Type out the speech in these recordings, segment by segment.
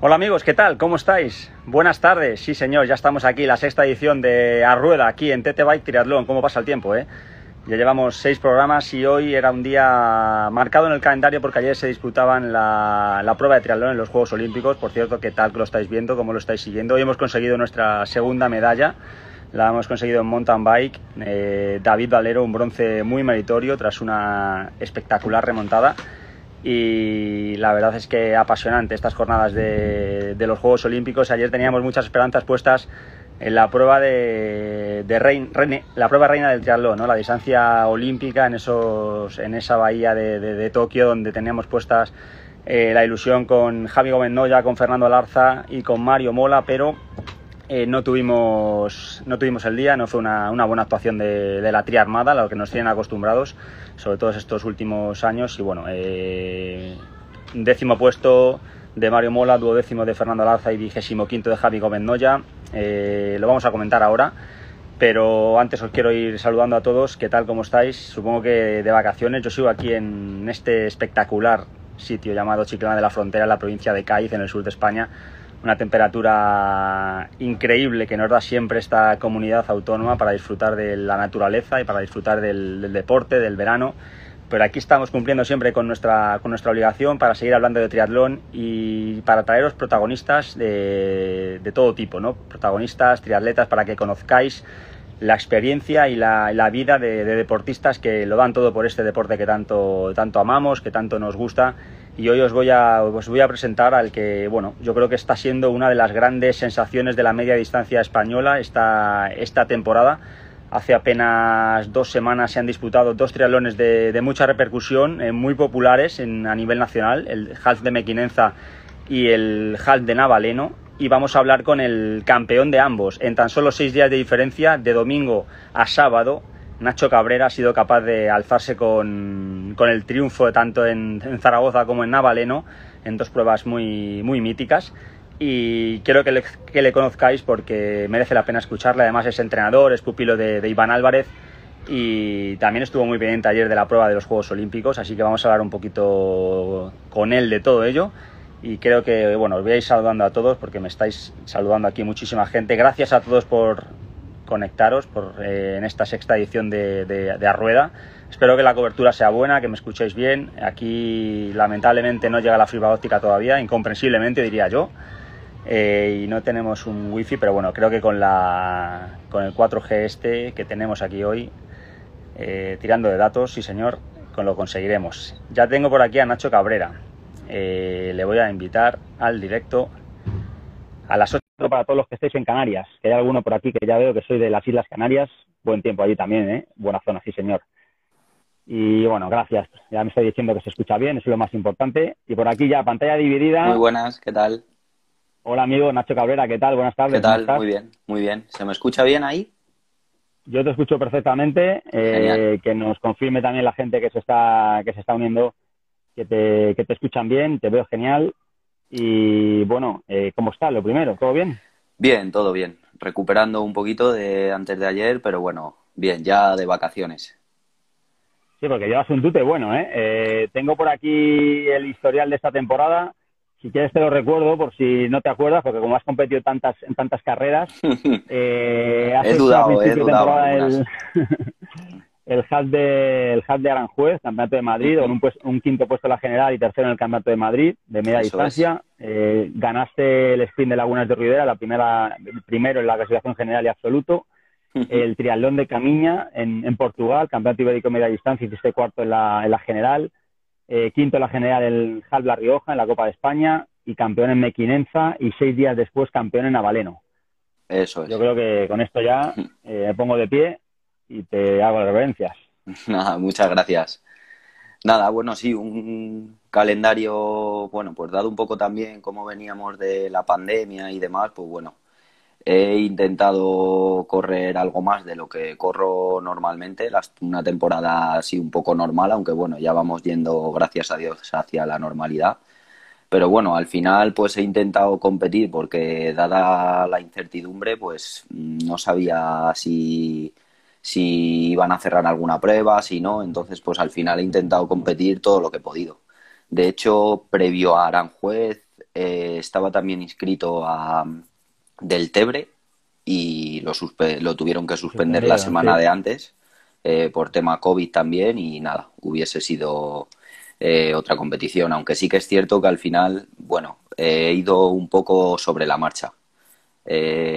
Hola amigos, ¿qué tal? ¿Cómo estáis? Buenas tardes. Sí, señor, ya estamos aquí, la sexta edición de A Rueda, aquí en TT Bike Triatlón. ¿Cómo pasa el tiempo, eh? Ya llevamos seis programas y hoy era un día marcado en el calendario porque ayer se disputaban la, la prueba de triatlón en los Juegos Olímpicos. Por cierto, ¿qué tal que lo estáis viendo? ¿Cómo lo estáis siguiendo? Hoy hemos conseguido nuestra segunda medalla. La hemos conseguido en mountain bike. Eh, David Valero, un bronce muy meritorio tras una espectacular remontada y la verdad es que apasionante estas jornadas de, de, los Juegos Olímpicos. Ayer teníamos muchas esperanzas puestas en la prueba de, de rein, reine, la prueba reina del triatlón, ¿no? la distancia olímpica en, esos, en esa bahía de, de, de Tokio donde teníamos puestas eh, la ilusión con Javi Gómez Noya, con Fernando Larza y con Mario Mola, pero eh, no, tuvimos, no tuvimos el día, no fue una, una buena actuación de, la Tri Armada, a lo que nos tienen acostumbrados, sobre todo estos últimos años. Y bueno, eh, décimo puesto de Mario Mola, duodécimo de Fernando Larza y vigésimo quinto de Javi Gómez Noya. Eh, lo vamos a comentar ahora, pero antes os quiero ir saludando a todos. ¿Qué tal? ¿Cómo estáis? Supongo que de vacaciones. Yo sigo aquí en este espectacular sitio llamado Chiclana de la Frontera, en la provincia de Cádiz, en el sur de España una temperatura increíble que nos da siempre esta comunidad autónoma para disfrutar de la naturaleza y para disfrutar del, deporte, del verano. Pero aquí estamos cumpliendo siempre con nuestra, con nuestra obligación para seguir hablando de triatlón y para traeros protagonistas de, de todo tipo, ¿no? Protagonistas, triatletas, para que conozcáis la experiencia y la, la vida de, de, deportistas que lo dan todo por este deporte que tanto, tanto amamos, que tanto nos gusta y hoy os voy a os voy a presentar al que bueno yo creo que está siendo una de las grandes sensaciones de la media distancia española esta esta temporada. Hace apenas dos semanas se han disputado dos triatlones de, de mucha repercusión eh, muy populares en, a nivel nacional el half de Mequinenza y el half de Navaleno. Y vamos a hablar con el campeón de ambos. En tan solo seis días de diferencia de domingo a sábado Nacho Cabrera ha sido capaz de alzarse con, con el triunfo tanto en, Zaragoza como en Navaleno, en dos pruebas muy, muy míticas. Y quiero que le, que le, conozcáis porque merece la pena escucharle. Además es entrenador, es pupilo de, Iván Álvarez y también estuvo muy pendiente ayer de la prueba de los Juegos Olímpicos, así que vamos a hablar un poquito con él de todo ello. Y creo que, bueno, os voy saludando a todos porque me estáis saludando aquí muchísima gente. Gracias a todos por, conectaros por, eh, en esta sexta edición de, de, Arrueda. Espero que la cobertura sea buena, que me escuchéis bien. Aquí lamentablemente no llega la fibra óptica todavía, incomprensiblemente diría yo. Eh, y no tenemos un wifi, pero bueno, creo que con, la, con el 4G este que tenemos aquí hoy, eh, tirando de datos, sí señor, con lo conseguiremos. Ya tengo por aquí a Nacho Cabrera. Le voy a invitar al directo a las 8 para todos los que estéis en Canarias, que hay alguno por aquí que ya veo que soy de las Islas Canarias, buen tiempo allí también, ¿eh? buena zona, sí señor. Y bueno, gracias, ya me estoy diciendo que se escucha bien, eso es lo más importante. Y por aquí ya, pantalla dividida. Muy buenas, ¿qué tal? Hola amigo Nacho Cabrera, ¿qué tal? Buenas tardes. ¿Qué tal? Muy bien, muy bien. ¿Se me escucha bien ahí? Yo te escucho perfectamente, eh, que nos confirme también la gente que se está, que se está uniendo, que te, que te escuchan bien, te veo genial y bueno, eh, ¿cómo está? Lo primero, ¿todo bien? Bien, todo bien. Recuperando un poquito de antes de ayer, pero bueno, bien, ya de vacaciones. Sí, porque llevas un tute bueno, ¿eh? ¿eh? Tengo por aquí el historial de esta temporada. Si quieres te lo recuerdo por si no te acuerdas, porque como has competido tantas, en tantas carreras, eh, has he dudado, he dudado. El, el half de, el half de Aranjuez, Campeonato de Madrid, con un, pues, un, quinto puesto en la general y tercero en el Campeonato de Madrid, de media Eso distancia. Eh, ganaste el sprint de Lagunas de Ruidera, la primera, primero en la clasificación general y absoluto. El triatlón de Camiña en, en, Portugal, Campeonato Ibérico media distancia, hiciste cuarto en la, en la general. Eh, quinto en la general el half La Rioja, en la Copa de España. Y campeón en Mequinenza y seis días después campeón en Avaleno. Eso es. Yo creo que con esto ya eh, me pongo de pie y te hago las reverencias. Nada, muchas gracias. Nada, bueno, sí, un calendario, bueno, pues dado un poco también cómo veníamos de la pandemia y demás, pues bueno, he intentado correr algo más de lo que corro normalmente, una temporada así un poco normal, aunque bueno, ya vamos yendo, gracias a Dios, hacia la normalidad. Pero bueno, al final pues he intentado competir porque dada la incertidumbre, pues no sabía si si iban a cerrar alguna prueba, si no, entonces pues al final he intentado competir todo lo que he podido. De hecho, previo a Aranjuez estaba también inscrito a del Tebre y lo, lo tuvieron que suspender la semana de antes por tema COVID también y nada, hubiese sido otra competición, aunque sí que es cierto que al final, bueno, he ido un poco sobre la marcha.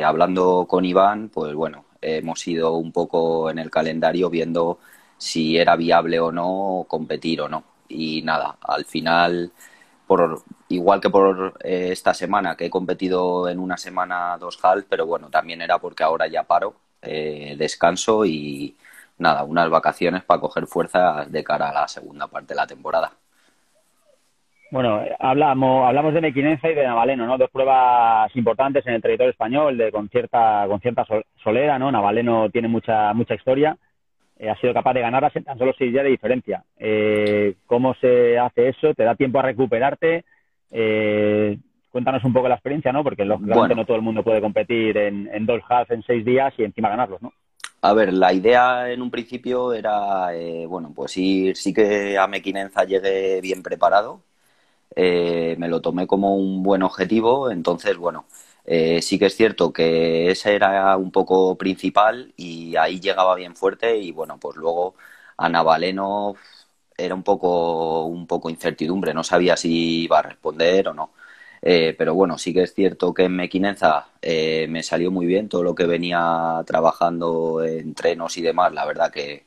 hablando con Iván, pues bueno, hemos ido un poco en el calendario viendo si era viable o no competir o no. Y nada, al final, por igual que por eh, esta semana, que he competido en una semana dos half, pero bueno, también era porque ahora ya paro, eh, descanso y nada, unas vacaciones para coger fuerzas de cara a la segunda parte de la temporada. Bueno, hablamos, hablamos de Mequinenza y de Navaleno, ¿no? Dos pruebas importantes en el territorio español, de con cierta, con cierta solera, ¿no? Navaleno tiene mucha, mucha historia, eh, ha sido capaz de ganarlas en tan solo seis días de diferencia. Eh, ¿Cómo se hace eso? ¿Te da tiempo a recuperarte? Eh, cuéntanos un poco la experiencia, ¿no? Porque lógicamente no todo el mundo puede competir en, en dos halves en seis días y encima ganarlos, ¿no? A ver, la idea en un principio era, bueno, pues ir, sí que a Mequinenza llegué bien preparado, eh, me lo tomé como un buen objetivo, entonces, bueno, eh, sí que es cierto que ese era un poco principal y ahí llegaba bien fuerte y bueno, pues luego Ana Valeno era un poco, un poco incertidumbre, no sabía si iba a responder o no. Eh, pero bueno, sí que es cierto que en Mequinenza me salió muy bien todo lo que venía trabajando en trenos y demás. La verdad que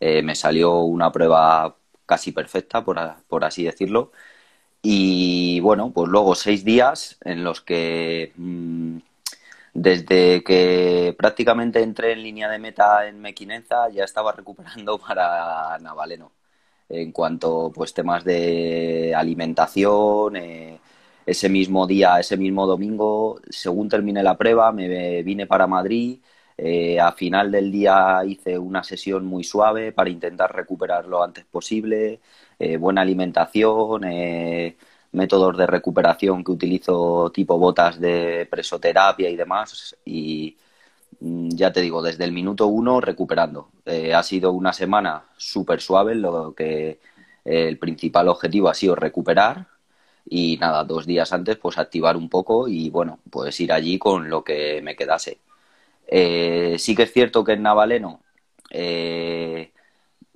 me salió una prueba casi perfecta, por, por así decirlo. Y bueno, pues luego seis días en los que mm, desde que prácticamente entré en línea de meta en Mequinenza ya estaba recuperando para Navaleno. En cuanto pues temas de alimentación, eh, ese mismo día, ese mismo domingo, según terminé la prueba, me vine para Madrid. Eh, a final del día hice una sesión muy suave para intentar recuperar lo antes posible. Eh, buena alimentación, eh, métodos de recuperación que utilizo tipo botas de presoterapia y demás. Y mm, ya te digo, desde el minuto uno recuperando. Eh, ha sido una semana súper suave, lo que el principal objetivo ha sido recuperar y nada, dos días antes pues activar un poco y bueno, pues ir allí con lo que me quedase. sí que es cierto que en Navaleno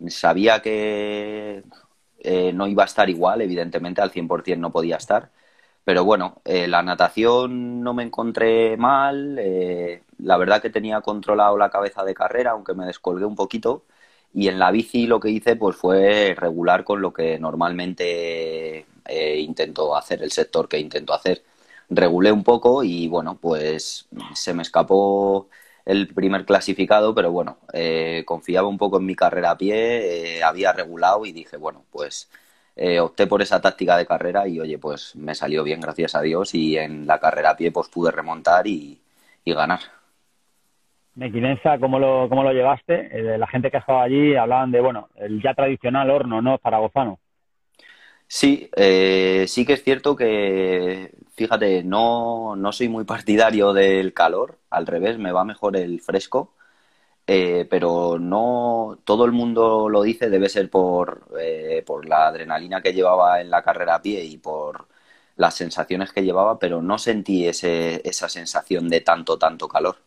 sabía que eh, no iba a estar igual, evidentemente al 100% no podía estar. Pero bueno, eh, la natación no me encontré mal, eh, la verdad que tenía controlado la cabeza de carrera, aunque me descolgué un poquito. Y en la bici lo que hice pues fue regular con lo que normalmente intento hacer, el sector que intento hacer. Regulé un poco y bueno, pues se me escapó el primer clasificado, pero bueno, eh, confiaba un poco en mi carrera a pie, eh, había regulado y dije, bueno, pues eh, opté por esa táctica de carrera y oye, pues me salió bien, gracias a Dios, y en la carrera a pie pues pude remontar y, ganar. Mequinenza, ¿cómo lo, cómo lo llevaste? la gente que estaba allí hablaban de, bueno, el ya tradicional horno, ¿no? Zaragozano. Sí, sí que es cierto que Fíjate, no, no soy muy partidario del calor, al revés, me va mejor el fresco, eh, pero no todo el mundo lo dice, debe ser por, eh, por la adrenalina que llevaba en la carrera a pie y por las sensaciones que llevaba, pero no sentí ese, esa sensación de tanto, tanto calor.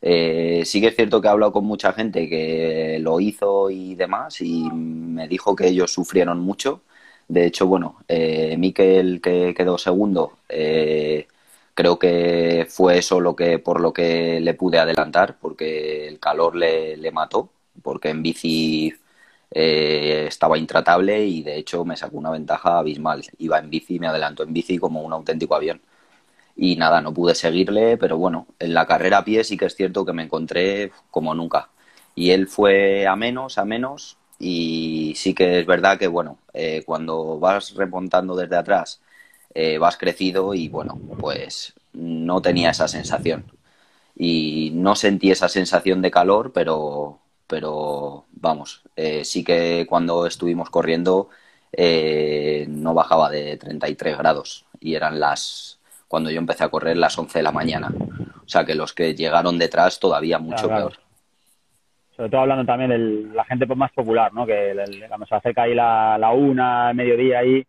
Eh, sí que es cierto que he hablado con mucha gente que lo hizo y demás y me dijo que ellos sufrieron mucho de hecho, bueno, eh, Miquel, que quedó segundo, eh, creo que fue eso lo que, por lo que le pude adelantar, porque el calor le, le mató, porque en bici eh, estaba intratable y de hecho me sacó una ventaja abismal. Iba en bici, me adelantó en bici como un auténtico avión. Y nada, no pude seguirle, pero bueno, en la carrera a pie sí que es cierto que me encontré como nunca. Y él fue a menos, a menos, y sí que es verdad que, bueno, eh, cuando vas remontando desde atrás, eh, vas crecido y, bueno, pues no tenía esa sensación. Y no sentí esa sensación de calor, pero, pero vamos, eh, sí que cuando estuvimos corriendo no bajaba de 33 grados y eran las, cuando yo empecé a correr, las 11 de la mañana. O sea que los que llegaron detrás todavía mucho peor sobre todo hablando también de la gente pues, más popular, ¿no? Que cuando se acerca ahí la, la una, el mediodía ahí,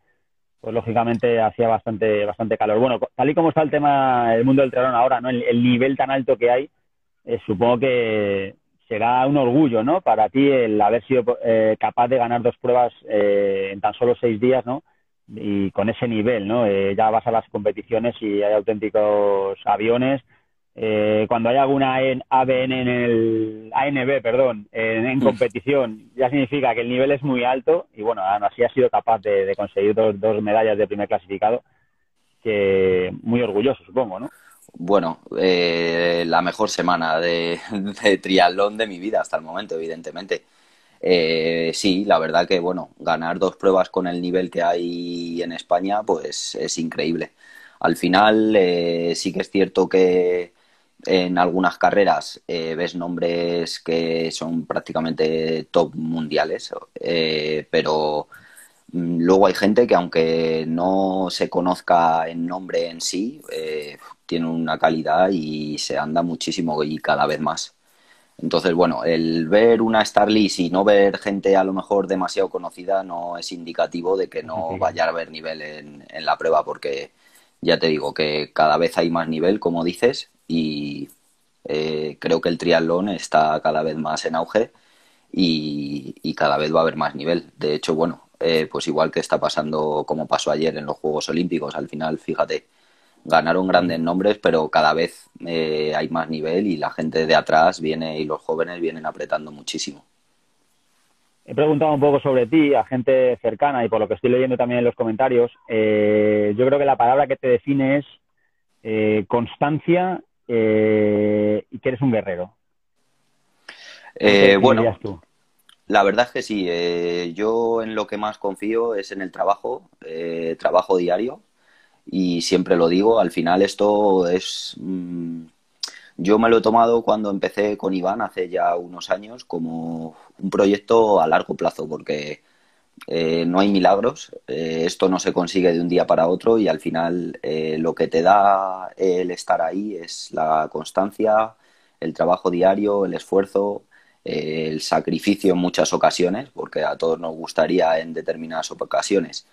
pues lógicamente hacía bastante, bastante calor. Bueno, tal y como está el tema, el mundo del triatlón ahora, ¿no? El, nivel tan alto que hay, eh, supongo que será un orgullo, ¿no? Para ti el haber sido eh, capaz de ganar dos pruebas eh, en tan solo seis días, ¿no? Y con ese nivel, ¿no? ya vas a las competiciones y hay auténticos aviones eh, cuando hay alguna ABN en el ANB, perdón, en, competición, ya significa que el nivel es muy alto y bueno, así ha sido capaz de, conseguir dos, medallas de primer clasificado, que muy orgulloso, supongo, ¿no? Bueno, eh, la mejor semana de, triatlón de mi vida hasta el momento, evidentemente. Eh, sí, la verdad que bueno, ganar dos pruebas con el nivel que hay en España, pues es increíble. Al final sí que es cierto que en algunas carreras eh, ves nombres que son prácticamente top mundiales, eh, pero mm, luego hay gente que aunque no se conozca en nombre en sí, eh, tiene una calidad y se anda muchísimo y cada vez más. Entonces, bueno, el ver una Starlist y no ver gente a lo mejor demasiado conocida no es indicativo de que no vaya a haber nivel en, en la prueba, porque ya te digo que cada vez hay más nivel, como dices, y eh, creo que el triatlón está cada vez más en auge y, cada vez va a haber más nivel. De hecho, bueno, eh, pues igual que está pasando como pasó ayer en los Juegos Olímpicos, al final, fíjate, ganaron grandes nombres, pero cada vez eh, hay más nivel y la gente de atrás viene y los jóvenes vienen apretando muchísimo. He preguntado un poco sobre ti a gente cercana y por lo que estoy leyendo también en los comentarios, yo creo que la palabra que te define es constancia eh, y que eres un guerrero. Eh, bueno, la verdad es que sí. Eh, yo en lo que más confío es en el trabajo, trabajo diario. Y siempre lo digo, al final esto es... Mm, yo me lo he tomado cuando empecé con Iván hace ya unos años como un proyecto a largo plazo, porque eh, no hay milagros, eh, esto no se consigue de un día para otro y al final eh, lo que te da el estar ahí es la constancia, el trabajo diario, el esfuerzo, el sacrificio en muchas ocasiones, porque a todos nos gustaría en determinadas ocasiones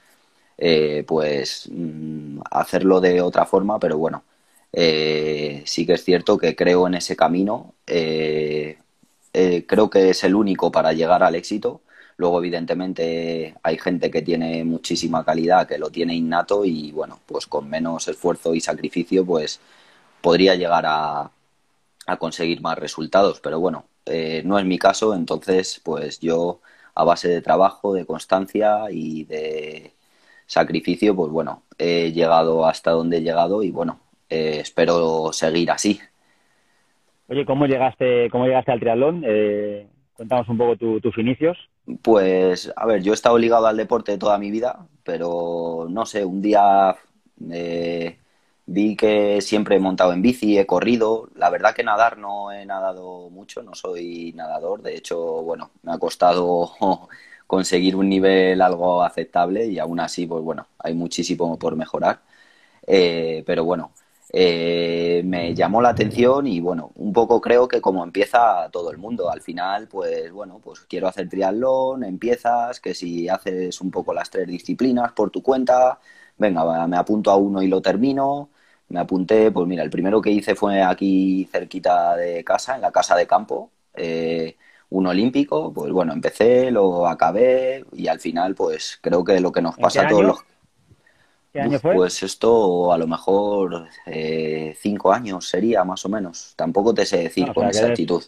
pues mm, hacerlo de otra forma, pero bueno, sí que es cierto que creo en ese camino, creo que es el único para llegar al éxito Luego, evidentemente, hay gente que tiene muchísima calidad, que lo tiene innato y, bueno, pues con menos esfuerzo y sacrificio, pues podría llegar a, conseguir más resultados. Pero bueno, eh, no es mi caso, entonces, pues yo a base de trabajo, de constancia y de sacrificio, pues bueno, he llegado hasta donde he llegado y bueno, eh, espero seguir así. Oye, ¿cómo llegaste, cómo llegaste al triatlón? Eh, cuéntanos un poco tus inicios. Pues, a ver, yo he estado ligado al deporte toda mi vida, pero no sé, un día eh, vi que siempre he montado en bici, he corrido. La verdad que nadar no he nadado mucho, no soy nadador. De hecho, bueno, me ha costado conseguir un nivel algo aceptable y aún así, pues bueno, hay muchísimo por mejorar. Eh, pero bueno, eh, me llamó la atención y bueno, un poco creo que como empieza todo el mundo, al final pues bueno, pues quiero hacer triatlón, empiezas, que si haces un poco las tres disciplinas por tu cuenta, venga, me apunto a uno y lo termino, me apunté, pues mira, el primero que hice fue aquí cerquita de casa, en la casa de campo, eh, un olímpico, pues bueno, empecé, lo acabé y al final pues creo que lo que nos pasa a todos los ¿Qué año fue? Pues esto a lo mejor eh, cinco años sería más o menos. Tampoco te sé decir con exactitud.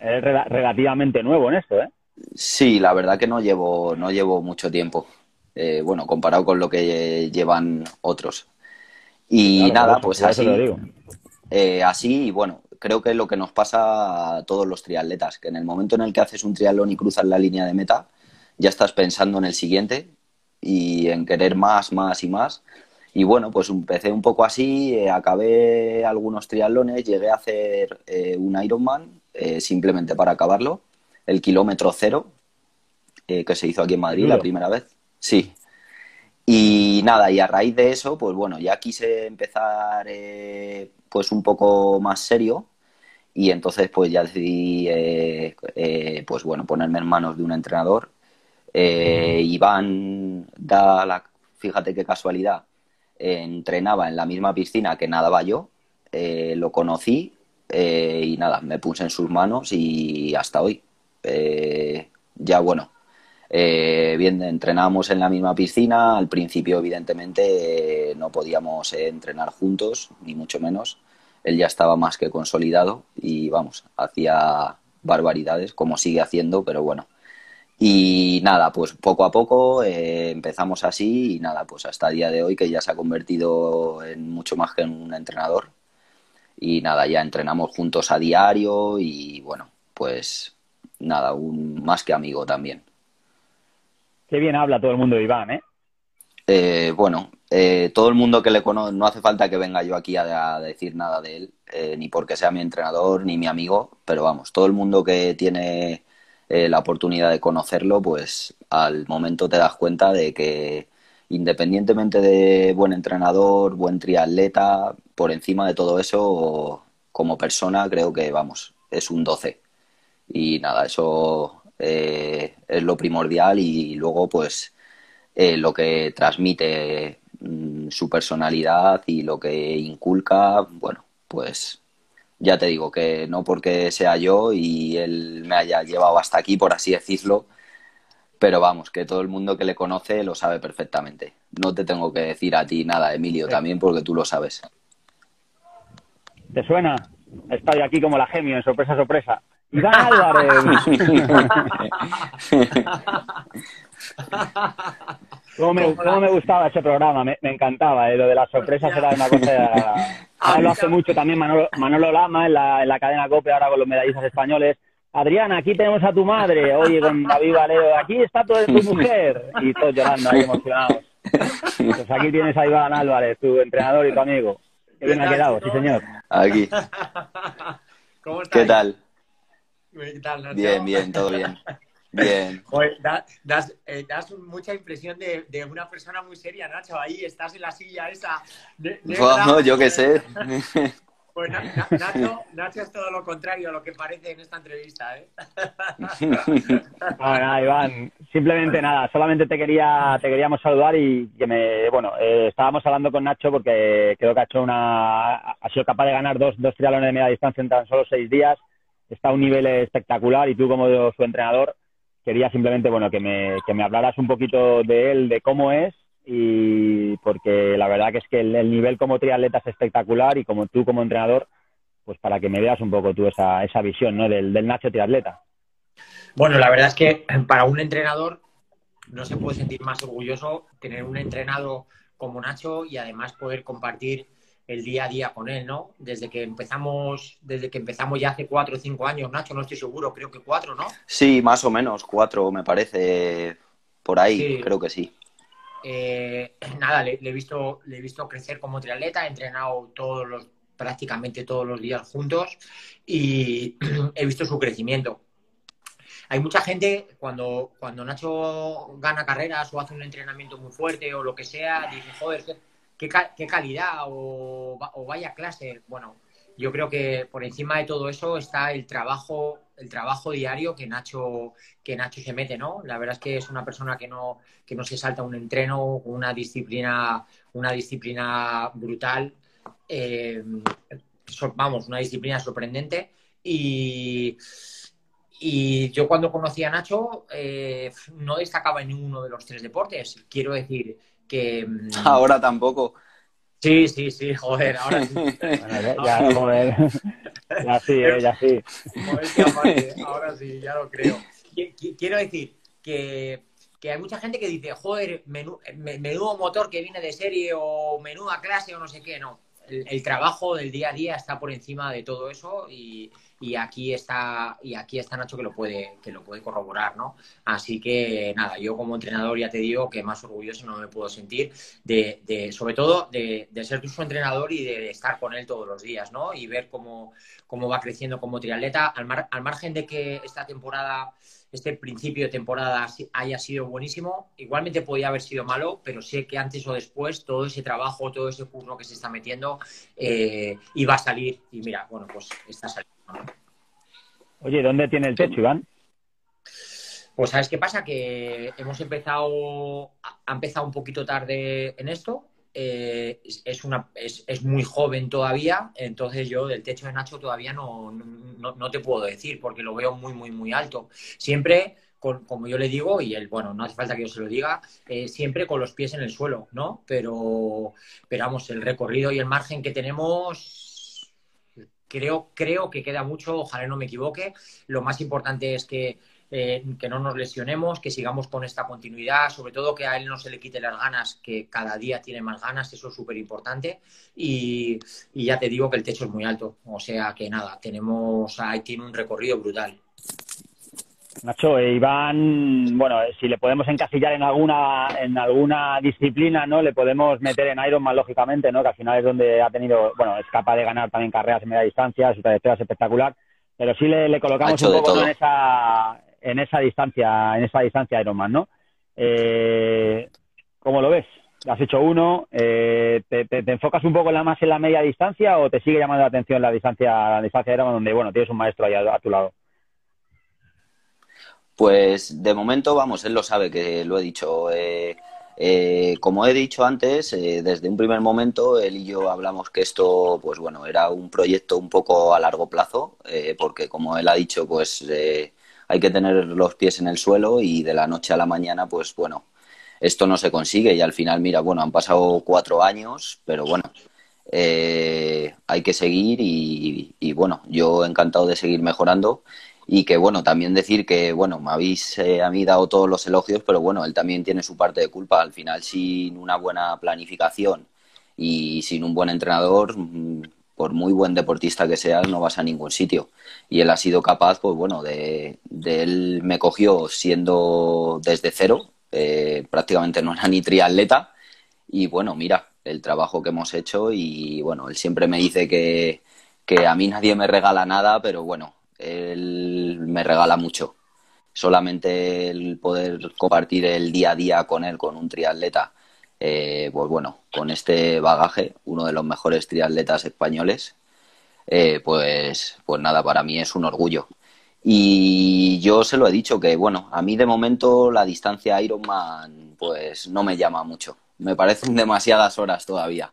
Es relativamente nuevo en esto, ¿eh? Sí, la verdad que no llevo, no llevo mucho tiempo. Eh, bueno, comparado con lo que llevan otros. Y nada, pues así. Eh, así, y bueno, creo que es lo que nos pasa a todos los triatletas, que en el momento en el que haces un triatlón y cruzas la línea de meta, ya estás pensando en el siguiente y en querer más, más y más. Y bueno, pues empecé un poco así, eh, acabé algunos triatlones, llegué a hacer eh, un Ironman eh, simplemente para acabarlo, el kilómetro cero, que se hizo aquí en Madrid la primera vez. Sí. Y nada, y a raíz de eso, pues bueno, ya quise empezar pues un poco más serio y entonces pues ya decidí pues bueno, ponerme en manos de un entrenador eh, Iván da la fíjate qué casualidad, entrenaba en la misma piscina que nadaba yo, eh, lo conocí eh, y nada, me puse en sus manos y hasta hoy. Eh, ya bueno, bien, entrenábamos en la misma piscina, al principio evidentemente no podíamos entrenar juntos, ni mucho menos, él ya estaba más que consolidado y vamos, hacía barbaridades como sigue haciendo, pero bueno, y nada, pues poco a poco eh, empezamos así y nada, pues hasta el día de hoy que ya se ha convertido en mucho más que en un entrenador. Y nada, ya entrenamos juntos a diario y bueno, pues nada, un más que amigo también. Qué bien habla todo el mundo de Iván, ¿eh? eh bueno, eh, todo el mundo que le conoce, no hace falta que venga yo aquí a, decir nada de él, ni porque sea mi entrenador ni mi amigo, pero vamos, todo el mundo que tiene eh, la oportunidad de conocerlo, pues al momento te das cuenta de que independientemente de buen entrenador, buen triatleta, por encima de todo eso, como persona, creo que, vamos, es un 12. Y nada, eso eh, es lo primordial y luego, pues, eh, lo que transmite mm, su personalidad y lo que inculca, bueno, pues ya te digo que no porque sea yo y él me haya llevado hasta aquí, por así decirlo, pero vamos, que todo el mundo que le conoce lo sabe perfectamente. No te tengo que decir a ti nada, Emilio, también porque tú lo sabes. ¿Te suena? Estoy aquí como la gemio en sorpresa, sorpresa. Iván Álvarez. ¿Cómo me, gustaba ese programa? Me, encantaba. ¿eh? Lo de las sorpresas era una cosa. Ahora lo hace mucho también Manolo, Lama en la, en la cadena COPE, ahora con los medallistas españoles. Adriana, aquí tenemos a tu madre. Oye, con David Valero, aquí está tu, tu mujer. Y todos llorando ahí emocionados. Pues aquí tienes a Iván Álvarez, tu entrenador y tu amigo. Qué bien ha quedado, sí, señor. Aquí. ¿Cómo estás? ¿Qué tal? ¿Qué tal, Bien, bien, todo bien. Bien. das, eh, das, mucha impresión de, de, una persona muy seria, Nacho. Ahí estás en la silla esa. no, yo qué sé. Pues Nacho, Nacho, es todo lo contrario a lo que parece en esta entrevista, ¿eh? Nada, Iván, simplemente nada, solamente te quería, te queríamos saludar y que me, bueno, eh, estábamos hablando con Nacho porque creo que ha hecho una, ha sido capaz de ganar dos, dos triatlones de media distancia en tan solo seis días, está a un nivel espectacular y tú como su entrenador, quería simplemente bueno que me, que me hablaras un poquito de él, de cómo es y porque la verdad que es que el, nivel como triatleta es espectacular y como tú como entrenador, pues para que me veas un poco tú esa, esa visión ¿no? del, del Nacho triatleta. Bueno, la verdad es que para un entrenador no se puede sentir más orgulloso tener un entrenado como Nacho y además poder compartir el día a día con él, ¿no? Desde que empezamos, desde que empezamos ya hace cuatro o cinco años, Nacho, no estoy seguro, creo que cuatro, ¿no? Sí, más o menos, cuatro me parece, por ahí, creo que sí. Eh, nada, le, he visto, le he visto crecer como triatleta, he entrenado todos los, prácticamente todos los días juntos y he visto su crecimiento. Hay mucha gente, cuando, cuando Nacho gana carreras o hace un entrenamiento muy fuerte o lo que sea, dice, joder, qué, calidad o, vaya clase. Bueno, yo creo que por encima de todo eso está el trabajo, el trabajo diario que Nacho, que Nacho se mete, ¿no? La verdad es que es una persona que no, que no se salta un entreno, una disciplina, una disciplina brutal. Eh, vamos, una disciplina sorprendente. Y, y yo cuando conocí a Nacho eh, no destacaba en ninguno de los tres deportes. Quiero decir, que... Mm, ahora tampoco. Sí, sí, sí, joder, ahora sí. ya, joder. Ya sí, eh, ya sí. ahora sí, ya lo creo. Quiero decir que, que hay mucha gente que dice, joder, menudo motor que viene de serie o menuda clase o no sé qué, no. el, trabajo del día a día está por encima de todo eso y, y aquí está y aquí está Nacho que lo puede que lo puede corroborar no así que nada yo como entrenador ya te digo que más orgulloso no me puedo sentir de, de sobre todo de, de, ser su entrenador y de estar con él todos los días no y ver cómo, cómo va creciendo como triatleta al, al margen de que esta temporada este principio de temporada haya sido buenísimo. Igualmente podía haber sido malo, pero sé que antes o después todo ese trabajo, todo ese curro que se está metiendo eh, iba a salir. Y mira, bueno, pues está saliendo. Oye, ¿dónde tiene el techo, Iván? Pues sabes qué pasa, que hemos empezado, ha empezado un poquito tarde en esto, eh, es, una, es, muy joven todavía, entonces yo del techo de Nacho todavía no, no, te puedo decir porque lo veo muy, muy, muy alto. Siempre, como yo le digo, y él, bueno, no hace falta que yo se lo diga, eh, siempre con los pies en el suelo, ¿no? Pero, pero vamos, el recorrido y el margen que tenemos, creo, creo que queda mucho, ojalá no me equivoque. Lo más importante es que eh, que no nos lesionemos, que sigamos con esta continuidad, sobre todo que a él no se le quite las ganas, que cada día tiene más ganas, eso es súper importante. Y, ya te digo que el techo es muy alto, o sea que nada, tenemos, ahí tiene un recorrido brutal. Nacho, eh, Iván, bueno, eh, si le podemos encasillar en alguna en alguna disciplina, ¿no? Le podemos meter en Ironman, lógicamente, ¿no? Que al final es donde ha tenido, bueno, es capaz de ganar también carreras en media distancia, su trayectoria es espectacular, pero sí le, colocamos un poco en esa en esa distancia, en esa distancia Ironman, ¿no? Eh, ¿Cómo lo ves? Has hecho uno, eh, te, enfocas un poco más en la media distancia o te sigue llamando la atención la distancia, la distancia Ironman donde, bueno, tienes un maestro ahí a, tu lado? Pues de momento, vamos, él lo sabe que lo he dicho. Eh, eh, como he dicho antes, desde un primer momento él y yo hablamos que esto, pues bueno, era un proyecto un poco a largo plazo, porque como él ha dicho, pues hay que tener los pies en el suelo y de la noche a la mañana, pues bueno, esto no se consigue y al final, mira, bueno, han pasado cuatro años, pero bueno, eh, hay que seguir y, bueno, yo encantado de seguir mejorando y que bueno, también decir que bueno, me habéis eh, a mí dado todos los elogios, pero bueno, él también tiene su parte de culpa. Al final, sin una buena planificación y sin un buen entrenador, mm, por muy buen deportista que seas, no vas a ningún sitio. Y él ha sido capaz, pues bueno, de, él me cogió siendo desde cero, eh, prácticamente no era ni triatleta. Y bueno, mira, el trabajo que hemos hecho y bueno, él siempre me dice que, que a mí nadie me regala nada, pero bueno, él me regala mucho. Solamente el poder compartir el día a día con él, con un triatleta, eh, pues bueno, con este bagaje, uno de los mejores triatletas españoles, eh, pues, pues nada, para mí es un orgullo. Y yo se lo he dicho que, bueno, a mí de momento la distancia Ironman, pues no me llama mucho. Me parecen demasiadas horas todavía.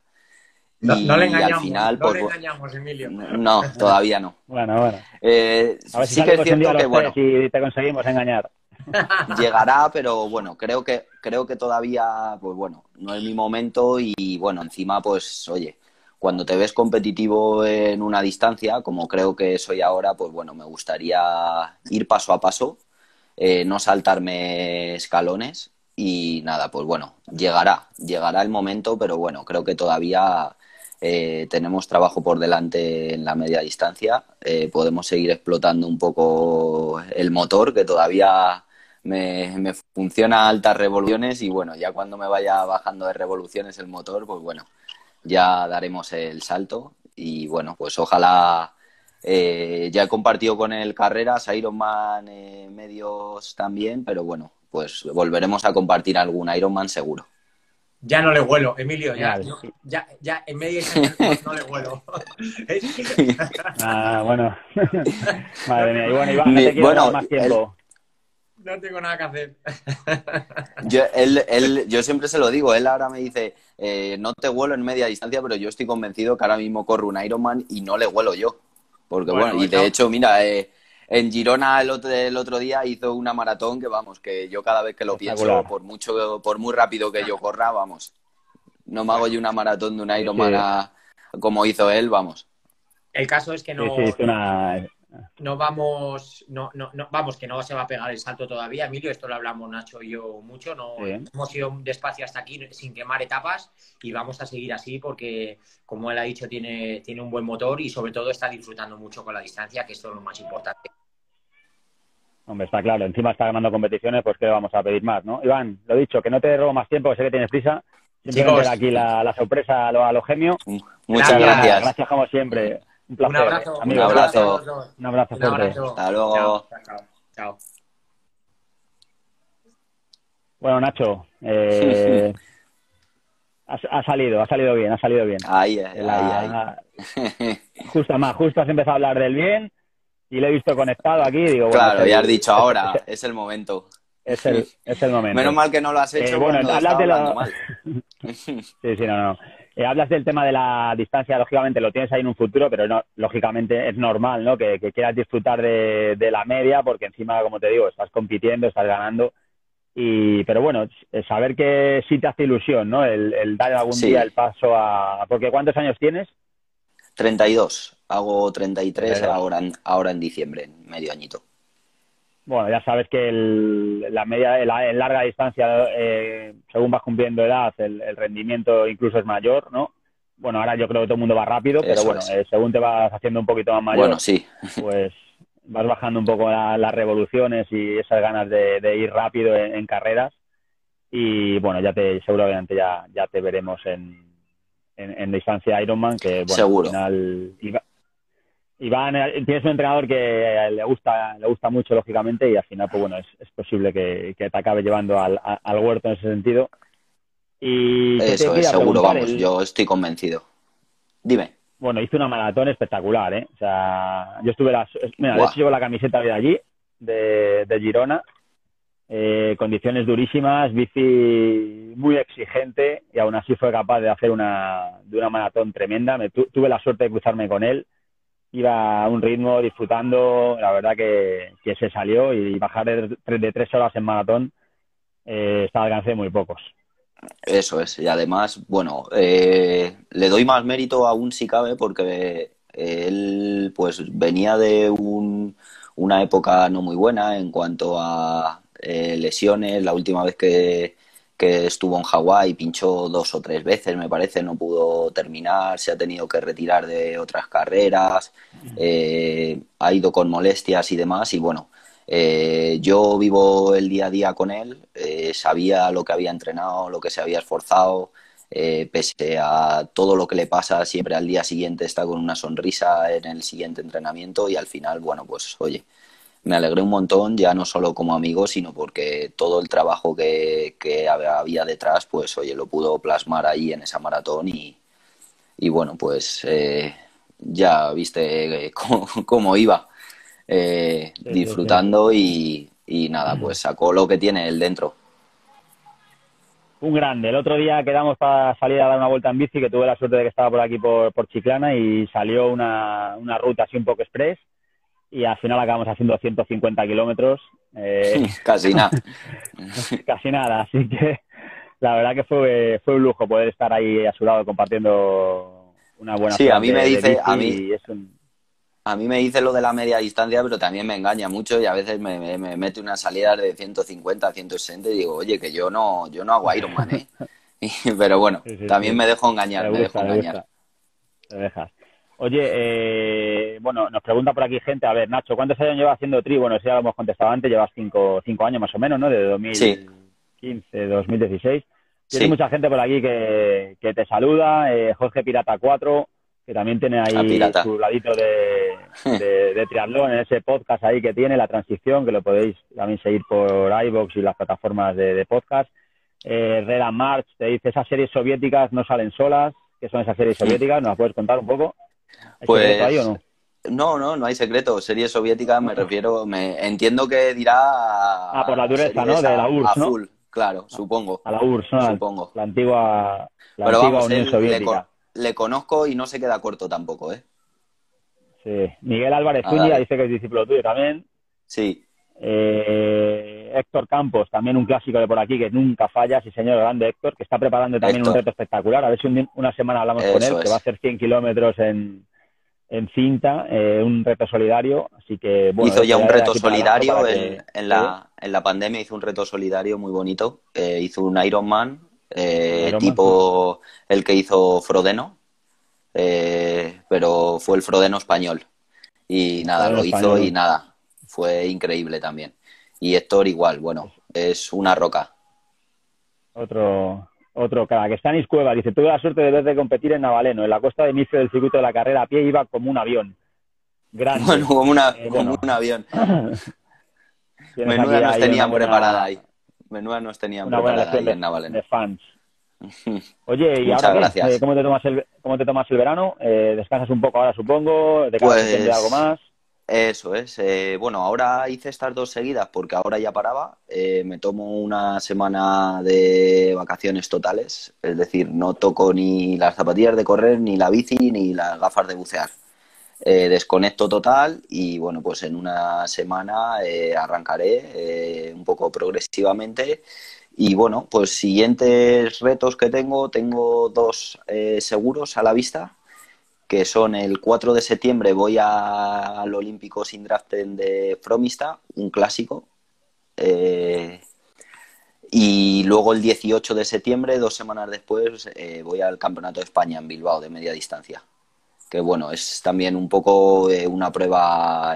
No, le engañamos, no pues, le engañamos, Emilio. No, todavía no. Bueno, bueno. Eh, a ver si sí que es cierto que, bueno. Si te conseguimos engañar. Llegará, pero bueno, creo que, creo que todavía, pues bueno, no es mi momento y bueno, encima, pues oye, cuando te ves competitivo en una distancia, como creo que soy ahora, pues bueno, me gustaría ir paso a paso, eh, no saltarme escalones y nada, pues bueno, llegará, llegará el momento, pero bueno, creo que todavía eh, tenemos trabajo por delante en la media distancia, eh, podemos seguir explotando un poco el motor, que todavía me, funciona a altas revoluciones y bueno, ya cuando me vaya bajando de revoluciones el motor, pues bueno, ya daremos el salto y bueno, pues ojalá eh, ya he compartido con él carreras, Ironman eh, medios también, pero bueno, pues volveremos a compartir algún Ironman seguro. Ya no le vuelo, Emilio, ya, ya, ya en medio no, le vuelo. ah, bueno. Madre mía, y bueno, Iván, te quiero bueno, más tiempo no tengo nada que hacer. Yo, él, él, yo siempre se lo digo, él ahora me dice, eh, no te vuelo en media distancia, pero yo estoy convencido que ahora mismo corro un Ironman y no le vuelo yo. Porque bueno, y de hecho, mira, eh, en Girona el otro, el otro día hizo una maratón que vamos, que yo cada vez que lo pienso, por mucho, por muy rápido que yo corra, vamos, no me hago yo una maratón de un Ironman como hizo él, vamos. El caso es que no, no vamos, no, no, no, vamos, que no se va a pegar el salto todavía, Emilio, esto lo hablamos Nacho y yo mucho, no hemos ido despacio hasta aquí sin quemar etapas y vamos a seguir así porque, como él ha dicho, tiene, tiene un buen motor y sobre todo está disfrutando mucho con la distancia, que esto es lo más importante. Hombre, está claro, encima está ganando competiciones, pues que vamos a pedir más, ¿no? Iván, lo dicho, que no te robo más tiempo, sé que tienes prisa. Simplemente aquí la, sorpresa a los genios. Muchas gracias. Gracias como siempre. Un, abrazo. un abrazo. Un abrazo. Un abrazo. Hasta luego. Chao. Bueno, Nacho, eh, ha, salido, ha salido bien, ha salido bien. Ahí, ahí, ahí. Justo, más, justo has empezado a hablar del bien y le he visto conectado aquí. Digo, claro, ya has dicho ahora, es, el momento. Es el, es el momento. Menos mal que no lo has hecho. Eh, bueno, hablas de mal. sí, sí, no, no. Eh, hablas del tema de la distancia, lógicamente lo tienes ahí en un futuro, pero no, lógicamente es normal, ¿no? Que, quieras disfrutar de, la media, porque encima, como te digo, estás compitiendo, estás ganando. Y, pero bueno, saber que sí te hace ilusión, ¿no? El, dar algún día el paso a. Porque ¿cuántos años tienes? 32. Hago 33 ahora en, ahora en diciembre, medio añito. Bueno, ya sabes que el, la media, en larga distancia, eh, según vas cumpliendo edad, el, rendimiento incluso es mayor, ¿no? Bueno, ahora yo creo que todo el mundo va rápido, pero bueno, eh, según te vas haciendo un poquito más mayor, bueno, sí. pues vas bajando un poco las revoluciones y esas ganas de, ir rápido en, carreras. Y bueno, ya te, seguramente ya, ya te veremos en, en, distancia Ironman, que bueno, Seguro. al final Iván, eh, tienes un entrenador que le gusta, le gusta mucho, lógicamente, y al final, pues bueno, es, posible que, te acabe llevando al, huerto en ese sentido. Y Eso es, seguro, vamos, yo estoy convencido. Dime. Bueno, hice una maratón espectacular, ¿eh? O sea, yo estuve, las, mira, de hecho llevo la camiseta de allí, de, de Girona, eh, condiciones durísimas, bici muy exigente y aún así fue capaz de hacer una, de una maratón tremenda. Me, tuve la suerte de cruzarme con él, iba a un ritmo disfrutando, la verdad que, se salió y bajar de, tres horas en maratón eh, está al alcance de muy pocos. Eso es, y además, bueno, eh, le doy más mérito aún si cabe porque él pues venía de un, una época no muy buena en cuanto a eh, lesiones. La última vez que, estuvo en Hawái pinchó dos o tres veces, me parece, no pudo terminar, se ha tenido que retirar de otras carreras, eh, ha ido con molestias y demás. Y bueno, eh, yo vivo el día a día con él, sabía lo que había entrenado, lo que se había esforzado. pese a todo lo que le pasa, siempre al día siguiente está con una sonrisa en el siguiente entrenamiento y al final, bueno, pues oye, me alegré un montón, ya no solo como amigo, sino porque todo el trabajo que, había detrás, pues oye, lo pudo plasmar ahí en esa maratón y, y bueno, pues eh, ya viste eh, cómo, iba, eh, disfrutando y, y nada, pues sacó lo que tiene él dentro. Un grande. El otro día quedamos para salir a dar una vuelta en bici, que tuve la suerte de que estaba por aquí por, por Chiclana y salió una, una ruta así un poco express y al final acabamos haciendo 150 kilómetros. Eh, casi nada. casi nada, así que la verdad que fue, fue un lujo poder estar ahí a su lado compartiendo una buena Sí, a mí me dice, a mí, a mí me dice lo de la media distancia, pero también me engaña mucho y a veces me, mete una salida de 150, 160 y digo, oye, que yo no, yo no hago Ironman, ¿eh? pero bueno, también me dejo engañar, me, dejo engañar. Te dejas. Oye, eh, bueno, nos pregunta por aquí gente, a ver, Nacho, ¿cuántos años llevas haciendo tri? Bueno, si ya lo hemos contestado antes, llevas cinco, cinco años más o menos, ¿no? De 2015, 2016. Tiene mucha gente por aquí que, que te saluda, eh, Jorge Pirata 4, que también tiene ahí ah, su ladito de, de, triatlón en ese podcast ahí que tiene, la transición, que lo podéis también seguir por iVoox y las plataformas de, podcast. Eh, Reda March te dice, esas series soviéticas no salen solas, ¿qué son esas series soviéticas? ¿Nos las puedes contar un poco? Pues, o no? No, no, no hay secreto. Serie soviética me refiero, me entiendo que dirá. Ah, por la dureza, ¿no? De la URSS, a full, claro, supongo. A la URSS, ¿no? Supongo. La antigua, la antigua Unión Soviética. Le, conozco y no se queda corto tampoco, ¿eh? Sí. Miguel Álvarez Zúñiga dice que es discípulo tuyo también. Sí. Eh, Héctor Campos, también un clásico de por aquí que nunca falla, sí señor, grande Héctor, que está preparando también un reto espectacular. A ver si una semana hablamos con él, que va a hacer 100 kilómetros en, en cinta, eh, un reto solidario. Así que hizo ya un reto solidario en, la, en la pandemia, hizo un reto solidario muy bonito. Eh, hizo un Ironman, eh, tipo el que hizo Frodeno, pero fue el Frodeno español. Y nada, lo hizo y nada, fue increíble también. Y Héctor igual, bueno, es una roca. Otro, otro que está en Cueva, dice, tuve la suerte de ver de competir en Navaleno, en la costa de inicio del circuito de la carrera a pie iba como un avión. Grande. Bueno, como, una, eh, como un avión. Menuda nos tenían preparada ahí. Menuda nos tenían preparada ahí en Navaleno. De fans. Oye, ¿y ahora eh, ¿cómo, te tomas el, ¿cómo te tomas el verano? Eh, ¿Descansas un poco ahora, supongo? ¿Te pues... de algo más? Eso es. Eh, bueno, ahora hice estas dos seguidas porque ahora ya paraba. Eh, me tomo una semana de vacaciones totales, es decir, no toco ni las zapatillas de correr, ni la bici, ni las gafas de bucear. Eh, desconecto total y bueno, pues en una semana arrancaré un poco progresivamente. Y bueno, pues siguientes retos que tengo, tengo dos seguros a la vista que son el 4 de septiembre voy al Olímpico sin draften de Fromista, un clásico. Eh, y luego el 18 de septiembre, dos semanas después, eh, voy al Campeonato de España en Bilbao de media distancia. Que bueno, es también un poco eh, una prueba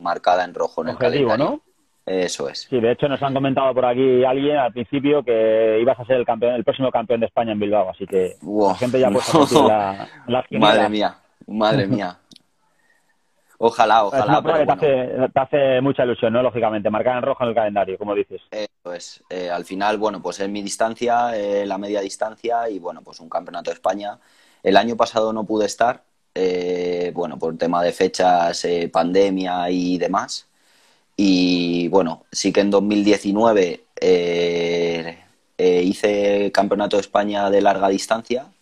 marcada en rojo en el calendario. ¿no? Eso es. Sí, de hecho nos han comentado por aquí alguien al principio que ibas a ser el campeón, el próximo campeón de España en Bilbao, así que la gente ya puesto la, Madre mía, madre mía. Ojalá, ojalá. te, hace, te, hace, mucha ilusión, ¿no? Lógicamente, marcar en rojo en el calendario, como dices. Eso es. Eh, al final, bueno, pues es mi distancia, eh, la media distancia y, bueno, pues un campeonato de España. El año pasado no pude estar, eh, bueno, por tema de fechas, pandemia y demás. Y bueno, sí que en 2019 eh, eh, hice campeonato de España de larga distancia.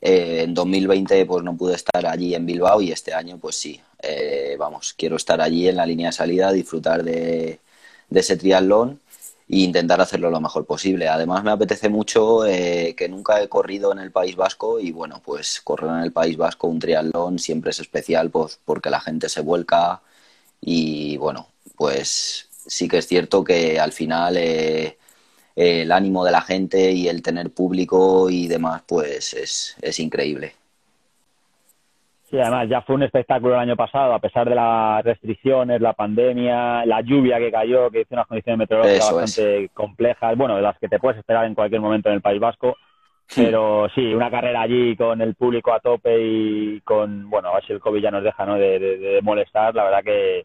Eh, en 2020 pues no pude estar allí en Bilbao y este año pues sí, vamos, quiero estar allí en la línea de salida, disfrutar de, ese triatlón e intentar hacerlo lo mejor posible. Además me apetece mucho que nunca he corrido en el País Vasco y bueno, pues correr en el País Vasco un triatlón siempre es especial pues porque la gente se vuelca y bueno, pues sí que es cierto que al final eh, el ánimo de la gente y el tener público y demás, pues es, es increíble. Sí, además ya fue un espectáculo el año pasado, a pesar de las restricciones, la pandemia, la lluvia que cayó, que hizo unas condiciones meteorológicas bastante complejas, bueno, de las que te puedes esperar en cualquier momento en el País Vasco. Pero sí, una carrera allí con el público a tope y con, bueno, a ver si el COVID ya nos deja ¿no? de molestar, la verdad que,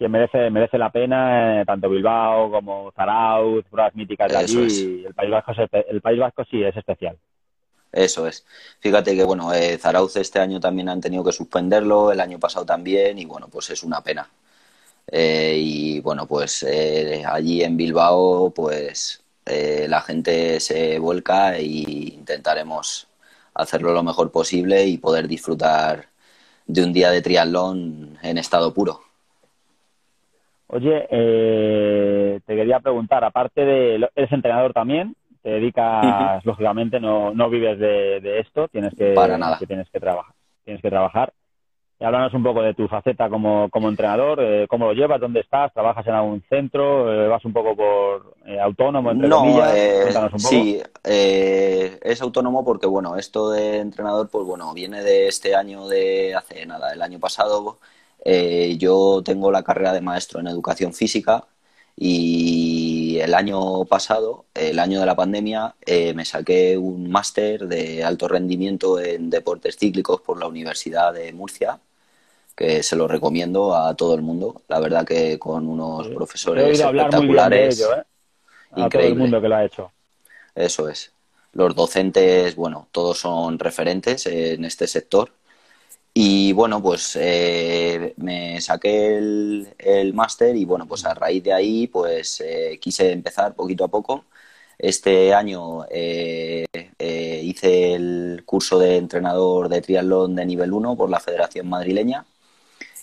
que merece, merece la pena, eh, tanto Bilbao como Zarauz, pruebas míticas de allí, el País, Vasco, el País Vasco sí es especial. Eso es. Fíjate que, bueno, eh, Zarauz este año también han tenido que suspenderlo, el año pasado también, y bueno, pues es una pena. Eh, y bueno, pues allí en Bilbao, pues la gente se vuelca e intentaremos hacerlo lo mejor posible y poder disfrutar de un día de triatlón en estado puro. Oye, eh, te quería preguntar, aparte de, eres entrenador también, te dedicas, lógicamente, no, no vives de, esto, tienes que, tienes que trabajar, tienes que trabajar. Y háblanos un poco de tu faceta como, como entrenador, eh, cómo lo llevas, dónde estás, trabajas en algún centro, eh, vas un poco por autónomo, entre no, comillas, Sí, es autónomo porque, bueno, esto de entrenador, pues bueno, viene de este año de hace nada, el año pasado eh, yo tengo la carrera de maestro en educación física y el año pasado, el año de la pandemia, eh, me saqué un máster de alto rendimiento en deportes cíclicos por la Universidad de Murcia, que se lo recomiendo a todo el mundo. La verdad que con unos profesores espectaculares. ¿eh? A todo el mundo que lo ha hecho. Eso es. Los docentes, bueno, todos son referentes en este sector y bueno, pues eh, me saqué el, máster y bueno, pues a raíz de ahí pues eh, quise empezar poquito a poco. Este año eh, hice el curso de entrenador de triatlón de nivel 1 por la Federación Madrileña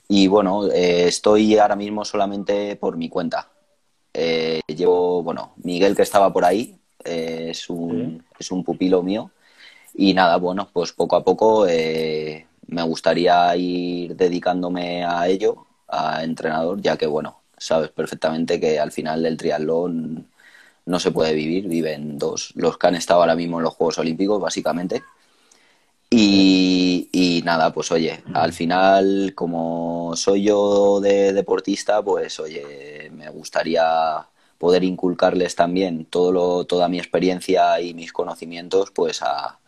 y bueno, estoy ahora mismo solamente por mi cuenta. llevo, bueno, Miguel que estaba por ahí, es, un, es un pupilo mío y nada, bueno, pues poco a poco me gustaría ir dedicándome a ello, a entrenador, ya que, bueno, sabes perfectamente que al final del triatlón no se puede vivir, viven dos, los que han estado ahora mismo en los Juegos Olímpicos, básicamente. Y, nada, pues oye, al final, como soy yo de deportista, pues oye, me gustaría poder inculcarles también todo lo, toda mi experiencia y mis conocimientos pues a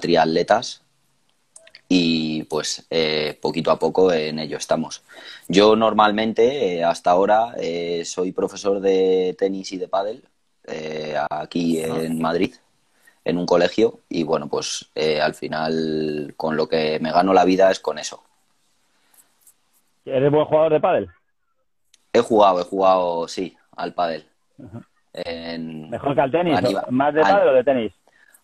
triatletas y pues eh, poquito a poco en ello estamos. Yo normalmente, eh, hasta ahora, eh, soy profesor de tenis y de pádel aquí ah. en Madrid, en un colegio, y bueno, pues al final con lo que me gano la vida es con eso. ¿Eres buen jugador de pádel? He jugado, he jugado, sí, al pádel. ¿Mejor que al tenis? ¿Más de pádel o de tenis?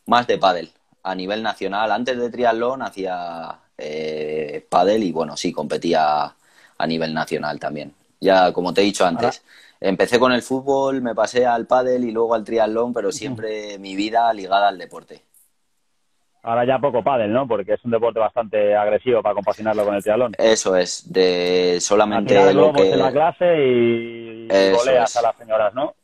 Más de pádel. A nivel nacional, antes de triatlón hacía eh, pádel y bueno, sí, competía a nivel nacional también. Ya, como te he dicho antes, empecé con el fútbol, me pasé al pádel y luego al triatlón, pero siempre mi vida ligada al deporte. Ahora ya poco pádel, ¿no? Porque es un deporte bastante agresivo para compaginarlo con el triatlón. Eso es, de solamente lo que... en la clase y goleas a las señoras, ¿no?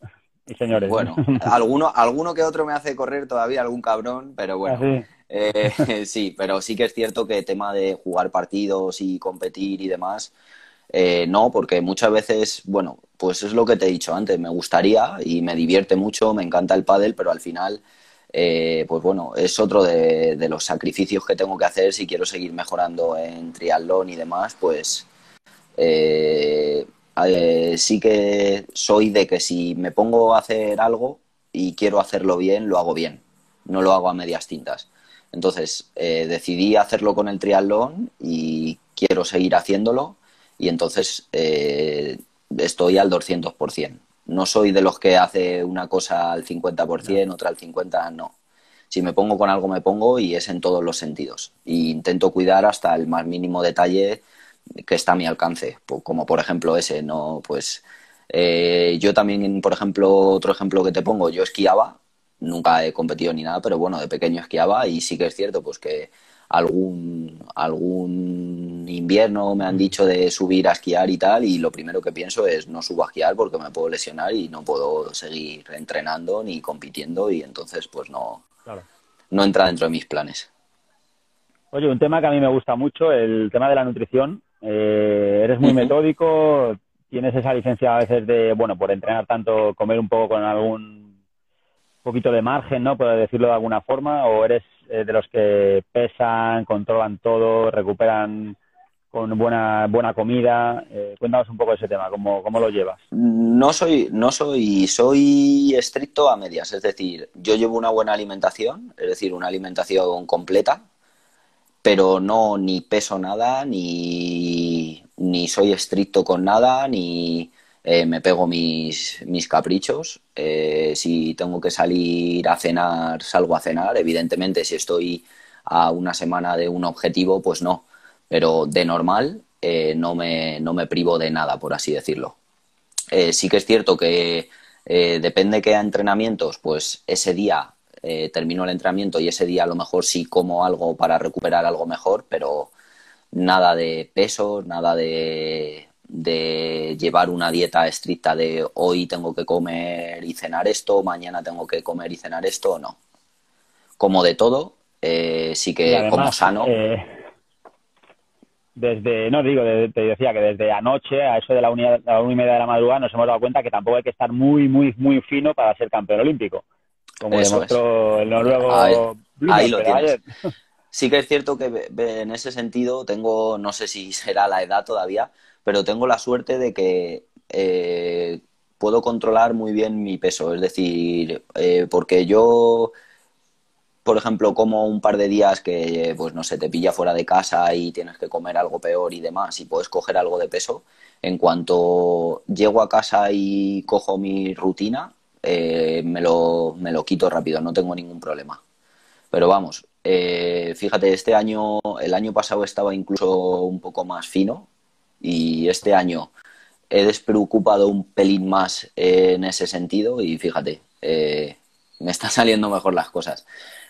Y señores. Bueno, alguno, alguno que otro me hace correr todavía, algún cabrón, pero bueno. ¿Ah, eh, sí, pero sí que es cierto que tema de jugar partidos y competir y demás, eh, no, porque muchas veces, bueno, pues es lo que te he dicho antes, me gustaría y me divierte mucho, me encanta el pádel, pero al final eh, pues bueno, es otro de, los sacrificios que tengo que hacer si quiero seguir mejorando en triatlón y demás, pues eh, eh, sí que soy de que si me pongo a hacer algo y quiero hacerlo bien, lo hago bien, no lo hago a medias tintas. Entonces decidí hacerlo con el triatlón y quiero seguir haciéndolo y entonces estoy al 200%. No soy de los que hace una cosa al 50%, otra al 50%, no. Si me pongo con algo, me pongo y es en todos los sentidos. Y intento cuidar hasta el más mínimo detalle que está a mi alcance, como por ejemplo ese, ¿no? Pues eh, yo también, por ejemplo, otro ejemplo que te pongo, yo esquiaba, nunca he competido ni nada, pero bueno, de pequeño esquiaba y sí que es cierto, pues que algún, algún invierno me han dicho de subir a esquiar y tal, y lo primero que pienso es no subo a esquiar porque me puedo lesionar y no puedo seguir entrenando ni compitiendo y entonces pues no, no entra dentro de mis planes. Oye, un tema que a mí me gusta mucho, el tema de la nutrición. Eh, eres muy metódico, tienes esa licencia a veces de, bueno, por entrenar tanto, comer un poco con algún poquito de margen, ¿no? Por decirlo de alguna forma, o eres eh, de los que pesan, controlan todo, recuperan con buena buena comida. Eh, cuéntanos un poco ese tema, ¿cómo, cómo lo llevas? No soy, no soy, soy estricto a medias, es decir, yo llevo una buena alimentación, es decir, una alimentación completa, pero no ni peso nada, ni, ni soy estricto con nada, ni eh, me pego mis, mis caprichos. Eh, si tengo que salir a cenar, salgo a cenar. Evidentemente, si estoy a una semana de un objetivo, pues no. Pero de normal eh, no, me, no me privo de nada, por así decirlo. sí que es cierto que depende que a entrenamientos, pues ese día termino el entrenamiento y ese día a lo mejor sí como algo para recuperar algo mejor, pero nada de peso, nada de de llevar una dieta estricta de hoy tengo que comer y cenar esto, mañana tengo que comer y cenar esto, no. Como de todo, eh, sí que como sano. Eh, desde, no digo, te decía que desde anoche, a eso de la, una, y media de la madrugada, nos hemos dado cuenta que tampoco hay que estar muy, muy, muy fino para ser campeón olímpico. Como demostró el noruego. Ahí, lo tienes. Sí que es cierto que en ese sentido tengo, no sé si será la edad todavía, pero tengo la suerte de que eh, puedo controlar muy bien mi peso. Es decir, eh, porque yo, por ejemplo, como un par de días que, pues no sé, te pilla fuera de casa y tienes que comer algo peor y demás, y puedes coger algo de peso, en cuanto llego a casa y cojo mi rutina, eh, me, lo, me lo quito rápido, no tengo ningún problema. Pero vamos, fíjate, este año, el año pasado estaba incluso un poco más fino, y este año he despreocupado un pelín más en ese sentido y fíjate, eh, me están saliendo mejor las cosas.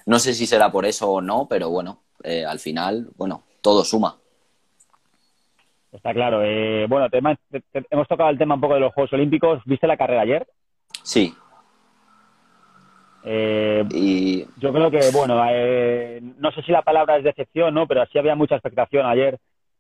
No sé si será por eso o no, pero bueno, eh, al final, bueno, todo suma. Está claro. Eh, bueno, hemos tocado el tema un poco de los Juegos Olímpicos. ¿Viste la carrera ayer? Sí. Y... Yo creo que, bueno, no sé si la palabra es decepción, ¿no? Pero sí había mucha expectación ayer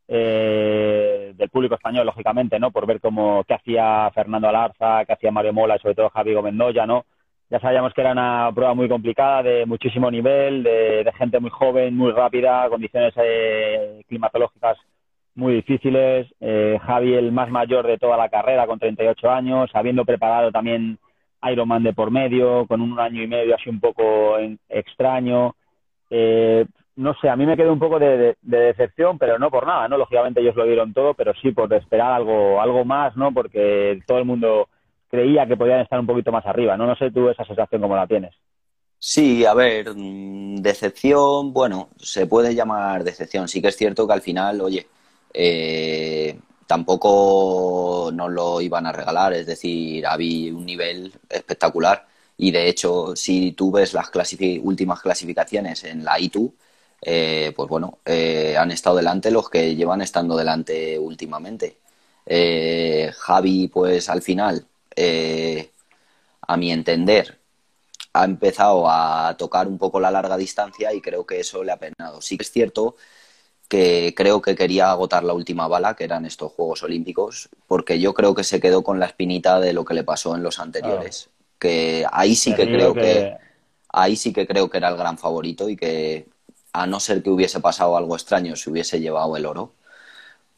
eh, del público español, lógicamente, ¿no? Por ver cómo qué hacía Fernando Alarza, qué hacía Mario Mola y sobre todo Javi Gomendoya, ¿no? Ya sabíamos que era una prueba muy complicada, de muchísimo nivel, de, gente muy joven, muy rápida, condiciones eh, climatológicas muy difíciles. Eh, Javi, el más mayor de toda la carrera, con 38 años, habiendo preparado también Ironman de por medio, con un año y medio así un poco extraño. Eh, no sé, a mí me quedó un poco de, decepción, pero no por nada, ¿no? Lógicamente ellos lo dieron todo, pero sí por esperar algo, algo más, ¿no? Porque todo el mundo creía que podían estar un poquito más arriba, ¿no? No sé tú esa sensación cómo la tienes. Sí, a ver, mm, decepción, bueno, se puede llamar decepción. Sí que es cierto que al final, oye, eh, tampoco nos lo iban a regalar, es decir, había un nivel espectacular. Y de hecho, si tú ves las últimas clasificaciones en la I2, eh, pues bueno, eh, han estado delante los que llevan estando delante últimamente. Eh, Javi, pues al final, a mi entender, ha empezado a tocar un poco la larga distancia y creo que eso le ha penado. Sí que es cierto que creo que quería agotar la última bala, que eran estos Juegos Olímpicos, porque yo creo que se quedó con la espinita de lo que le pasó en los anteriores. Que ahí sí que creo que ahí sí que creo que era el gran favorito y que a no ser que hubiese pasado algo extraño, se hubiese llevado el oro.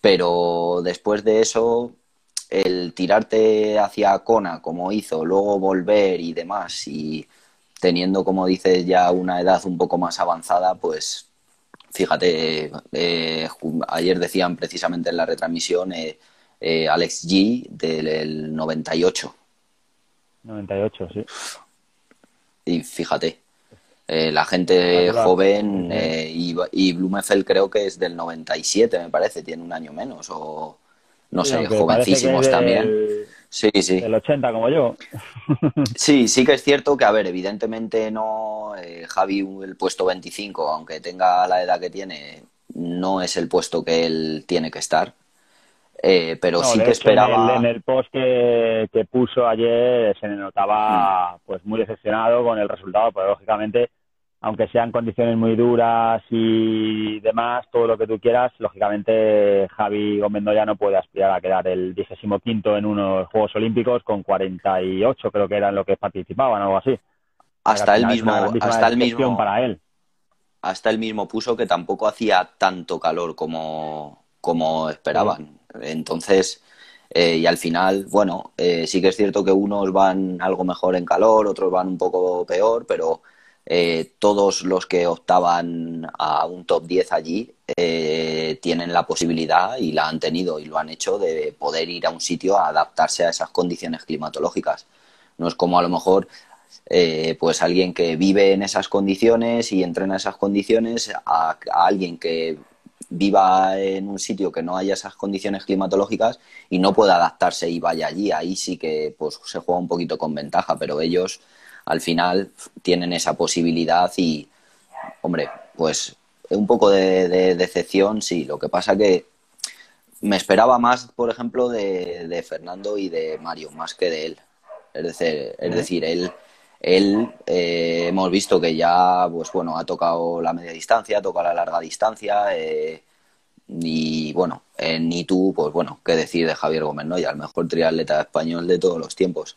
Pero después de eso, el tirarte hacia Kona como hizo, luego volver y demás, y teniendo, como dices, ya una edad un poco más avanzada, pues fíjate, eh, ayer decían precisamente en la retransmisión eh, eh, Alex G del 98. 98, sí. Y fíjate, eh, la gente joven eh, y, y, Blumefeld creo que es del 97, me parece, tiene un año menos o no sé, jovencísimos también. Sí, sí. Del 80 como yo. sí, sí que es cierto que, a ver, evidentemente no, eh, Javi el puesto 25, aunque tenga la edad que tiene, no es el puesto que él tiene que estar. Eh, pero sí que esperaba. En el, post que, puso ayer se le notaba mm. pues muy decepcionado con el resultado, pero lógicamente, aunque sean condiciones muy duras y demás, todo lo que tú quieras, lógicamente Javi Gómez ya no puede aspirar a quedar el 15 quinto en unos Juegos Olímpicos con 48, creo que eran lo que participaban, o algo así. Hasta el mismo, hasta el mismo para él. Hasta el mismo puso que tampoco hacía tanto calor como, como esperaban. Entonces, eh, y al final, bueno, eh, sí que es cierto que unos van algo mejor en calor, otros van un poco peor, pero eh, todos los que optaban a un top 10 allí tienen la posibilidad y la han tenido y lo han hecho de poder ir a un sitio a adaptarse a esas condiciones climatológicas. No es como a lo mejor pues alguien que vive en esas condiciones y entrena esas condiciones a, alguien que viva en un sitio que no haya esas condiciones climatológicas y no pueda adaptarse y vaya allí, ahí sí que pues se juega un poquito con ventaja, pero ellos al final tienen esa posibilidad y, hombre, pues un poco de, decepción, sí. Lo que pasa que me esperaba más, por ejemplo, de, Fernando y de Mario, más que de él. Es decir, es decir él, él eh, hemos visto que ya, pues bueno, ha tocado la media distancia, ha tocado la larga distancia. Eh, y bueno, ni tú, pues bueno, qué decir de Javier Gómez, ¿no? Ya el mejor triatleta español de todos los tiempos.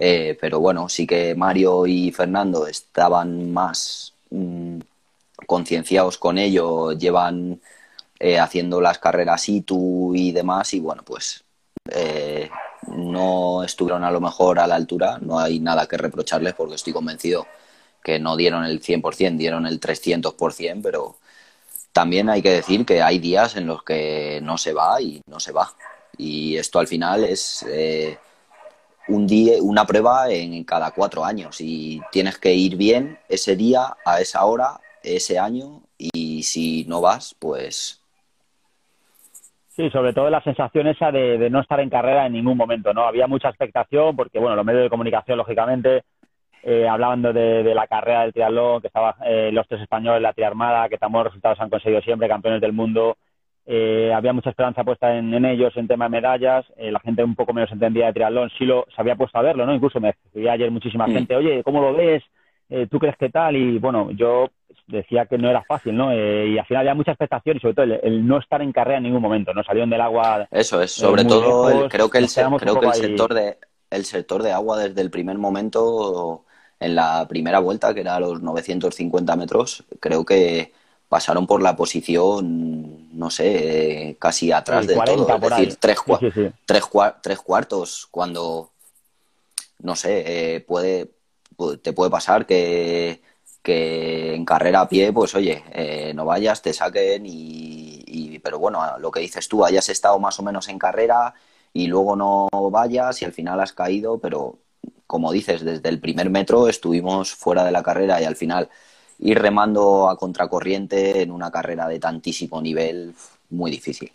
Eh, pero bueno, sí que Mario y Fernando estaban más mm, concienciados con ello, llevan eh, haciendo las carreras ITU y demás, y bueno, pues eh, no estuvieron a lo mejor a la altura, no hay nada que reprocharles porque estoy convencido que no dieron el 100%, dieron el 300%, pero también hay que decir que hay días en los que no se va y no se va. Y esto al final es un día, una prueba en cada cuatro años y tienes que ir bien ese día, a esa hora, ese año y si no vas, pues... Sí, sobre todo la sensación esa de, no estar en carrera en ningún momento, ¿no? Había mucha expectación porque, bueno, los medios de comunicación, lógicamente, eh, hablando de, la carrera del triatlón, que estaban eh, los tres españoles, la triarmada, que tan buenos resultados han conseguido siempre, campeones del mundo. Eh, había mucha esperanza puesta en, ellos en tema de medallas. la gente un poco menos entendía de triatlón, sí lo se había puesto a verlo, ¿no? Incluso me escribía ayer muchísima gente, oye, ¿cómo lo ves? ¿Tú crees que tal? Y bueno, yo decía que no era fácil, ¿no? y al final había mucha expectación y sobre todo el, no estar en carrera en ningún momento, ¿no? Salieron del agua. Eso es, sobre todo creo que el, creo que el sector de el sector de agua desde el primer momento en la primera vuelta, que era a los 950 metros, creo que pasaron por la posición, no sé, casi atrás de todo. Es decir, tres, Tres, cuartos, cuando, no sé, eh, puede, te puede pasar que que en carrera a pie, pues oye, eh, no vayas, te saquen y, pero bueno, lo que dices tú, hayas estado más o menos en carrera y luego no vayas y al final has caído, pero como dices, desde el primer metro estuvimos fuera de la carrera y al final ir remando a contracorriente en una carrera de tantísimo nivel, muy difícil.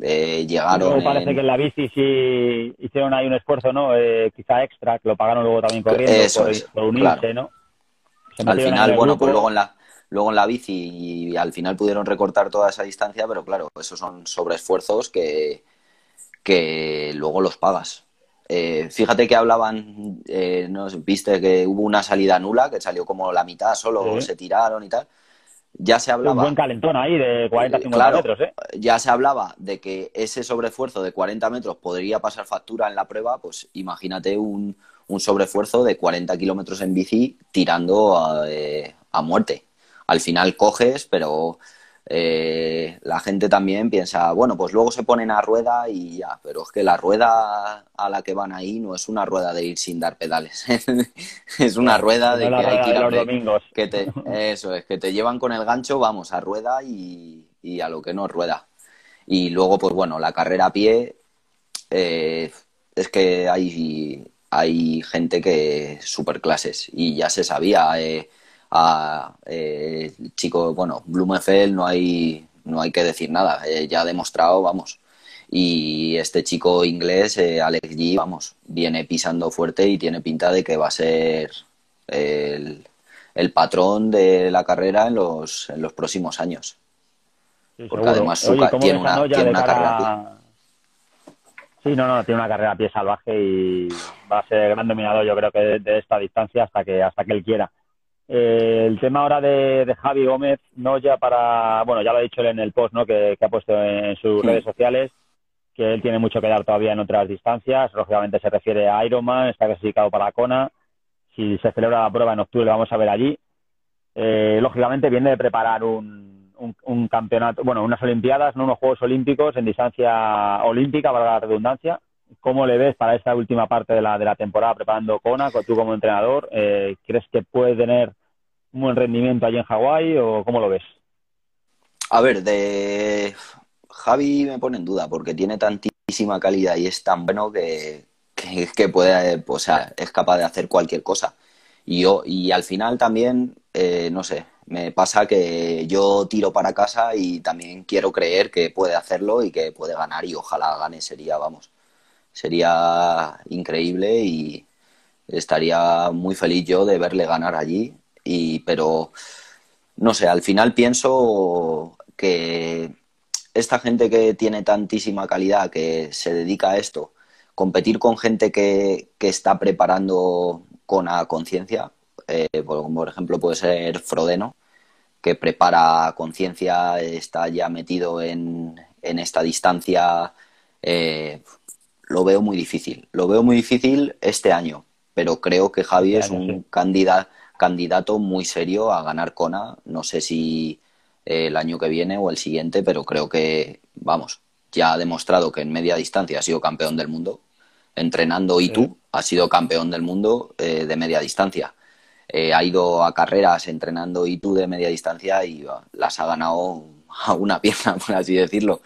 Eh, llegaron. parece que en la bici sí hicieron ahí un esfuerzo, ¿no? Eh, quizá extra, que lo pagaron luego también corriendo Eso por, unirse, ¿no? al final, bueno, pues luego en la luego en la bici y al final pudieron recortar toda esa distancia, pero claro, esos son sobreesfuerzos que, que luego los pagas. Eh, fíjate que hablaban, eh, ¿no? viste que hubo una salida nula, que salió como la mitad, solo se tiraron y tal. Ya se hablaba. Un buen calentón ahí de 40-50 metros, ¿eh? Ya se hablaba de que ese sobreesfuerzo de 40 metros podría pasar factura en la prueba, pues imagínate un, un sobreesfuerzo de 40 kilómetros en bici tirando a, eh, a muerte. Al final coges, pero eh, la gente también piensa, bueno, pues luego se ponen a rueda y ya, pero es que la rueda a la que van ahí no es una rueda de ir sin dar pedales, es una rueda de que hay que ir a domingos. Que te, eso es, que te llevan con el gancho, vamos, a rueda y, a lo que no rueda. Y luego, pues bueno, la carrera a pie, eh, es que hay, hay gente que super clases y ya se sabía. Eh, a eh, chico, bueno, Blumefeld no hay, no hay que decir nada, eh, ya ha demostrado, vamos. Y este chico inglés, eh, Alex G, vamos, viene pisando fuerte y tiene pinta de que va a ser el, el patrón de la carrera en los, en los próximos años. Porque además tiene una, tiene una carrera a Sí, no, no, tiene una carrera a pie salvaje y va a ser gran dominador, yo creo que de, esta distancia hasta que hasta que él quiera. Eh, el tema ahora de, Javi Gómez, no ya para, bueno, ya lo ha dicho él en el post ¿no? que, ha puesto en sus redes sociales, que él tiene mucho que dar todavía en otras distancias. Lógicamente se refiere a Ironman, está clasificado para Kona. Si se celebra la prueba en octubre, vamos a ver allí. Eh, lógicamente viene de preparar un, un, campeonato, bueno, unas Olimpiadas, no unos Juegos Olímpicos en distancia olímpica, para la redundancia, ¿Cómo le ves para esta última parte de la, de la temporada preparando Kona, tú como entrenador? Eh, ¿Crees que puede tener un buen rendimiento allí en Hawái o cómo lo ves? A ver, de Javi me pone en duda porque tiene tantísima calidad y es tan bueno que, que, puede, o sea, es capaz de hacer cualquier cosa. Y yo, y al final también, eh, no sé, me pasa que yo tiro para casa y también quiero creer que puede hacerlo y que puede ganar y ojalá gane, sería, vamos, sería increíble y estaría muy feliz yo de verle ganar allí. Y, pero, no sé, al final pienso que esta gente que tiene tantísima calidad, que se dedica a esto, competir con gente que, que está preparando con a conciencia, eh, por, ejemplo puede ser Frodeno, que prepara conciencia, está ya metido en, en esta distancia, eh, lo veo muy difícil. Lo veo muy difícil este año, pero creo que Javi es un candidato muy serio a ganar Kona. No sé si eh, el año que viene o el siguiente, pero creo que, vamos, ya ha demostrado que en media distancia ha sido campeón del mundo. Entrenando y tú ha sido campeón del mundo eh, de media distancia. Eh, ha ido a carreras entrenando y tú de media distancia y las ha ganado a una pierna, por así decirlo.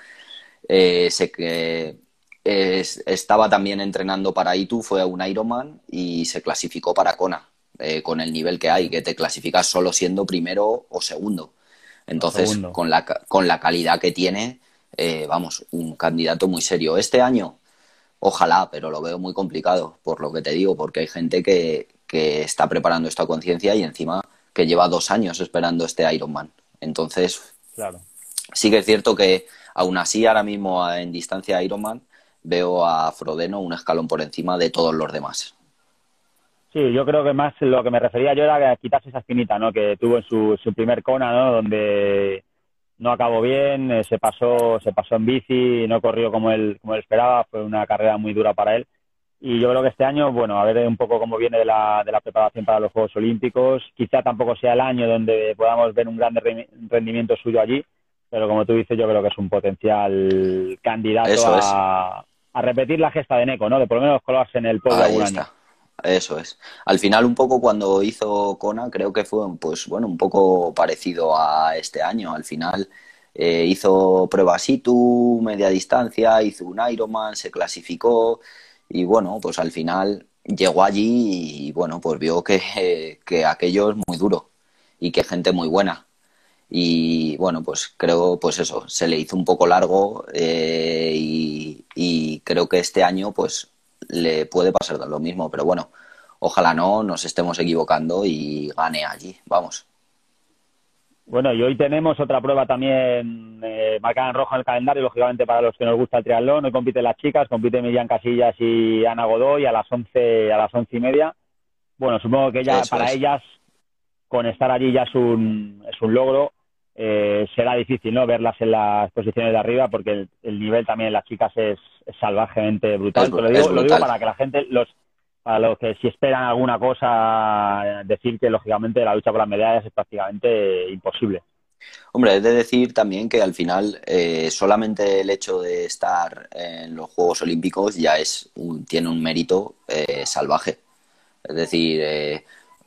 sé que estaba también entrenando para ITU, fue un Ironman y se clasificó para Kona, eh, con el nivel que hay, que te clasificas solo siendo primero o segundo. Entonces, Con, la, con la calidad que tiene, eh, vamos, un candidato muy serio. Este año, ojalá, pero lo veo muy complicado, por lo que te digo, porque hay gente que, que está preparando esta conciencia y encima que lleva dos años esperando este Ironman. Entonces, claro. sí que es cierto que aún así ahora mismo en distancia Ironman veo a Frodeno un escalón por encima de todos los demás. Sí, yo creo que más lo que me refería yo era quitarse esa espinita, ¿no? Que tuvo en su, su primer Kona, ¿no? Donde no acabó bien, eh, se pasó, se pasó en bici, no corrió como él, como él esperaba, fue una carrera muy dura para él. Y yo creo que este año, bueno, a ver un poco cómo viene de la, de la preparación para los Juegos Olímpicos. Quizá tampoco sea el año donde podamos ver un gran rendimiento suyo allí, pero como tú dices, yo creo que es un potencial candidato a, a repetir la gesta de Neco, ¿no? De por lo menos colarse en el podio algún año. Eso es. Al final, un poco cuando hizo Kona, creo que fue, pues bueno, un poco parecido a este año. Al final eh, hizo pruebas ITU, media distancia, hizo un Ironman, se clasificó y bueno, pues al final llegó allí y bueno, pues vio que, que aquello es muy duro y que gente muy buena. Y bueno, pues creo, pues eso, se le hizo un poco largo eh, y, y creo que este año, pues le puede pasar lo mismo, pero bueno, ojalá no nos estemos equivocando y gane allí, vamos. Bueno, y hoy tenemos otra prueba también eh, marcada en rojo en el calendario, lógicamente para los que nos gusta el triatlón. Hoy compiten las chicas, compiten Miriam Casillas y Ana Godoy a las once, a las once y media. Bueno, supongo que ya para ellas con estar allí ya es un, es un logro. Eh, será difícil no verlas en las posiciones de arriba porque el, nivel también de las chicas es, salvajemente brutal. lo, digo, lo digo para que la gente, los para los que si esperan alguna cosa, decir que lógicamente la lucha por las medallas es prácticamente imposible. Hombre, es de decir también que al final eh, solamente el hecho de estar en los Juegos Olímpicos ya es tiene un mérito eh, salvaje. Es decir, eh,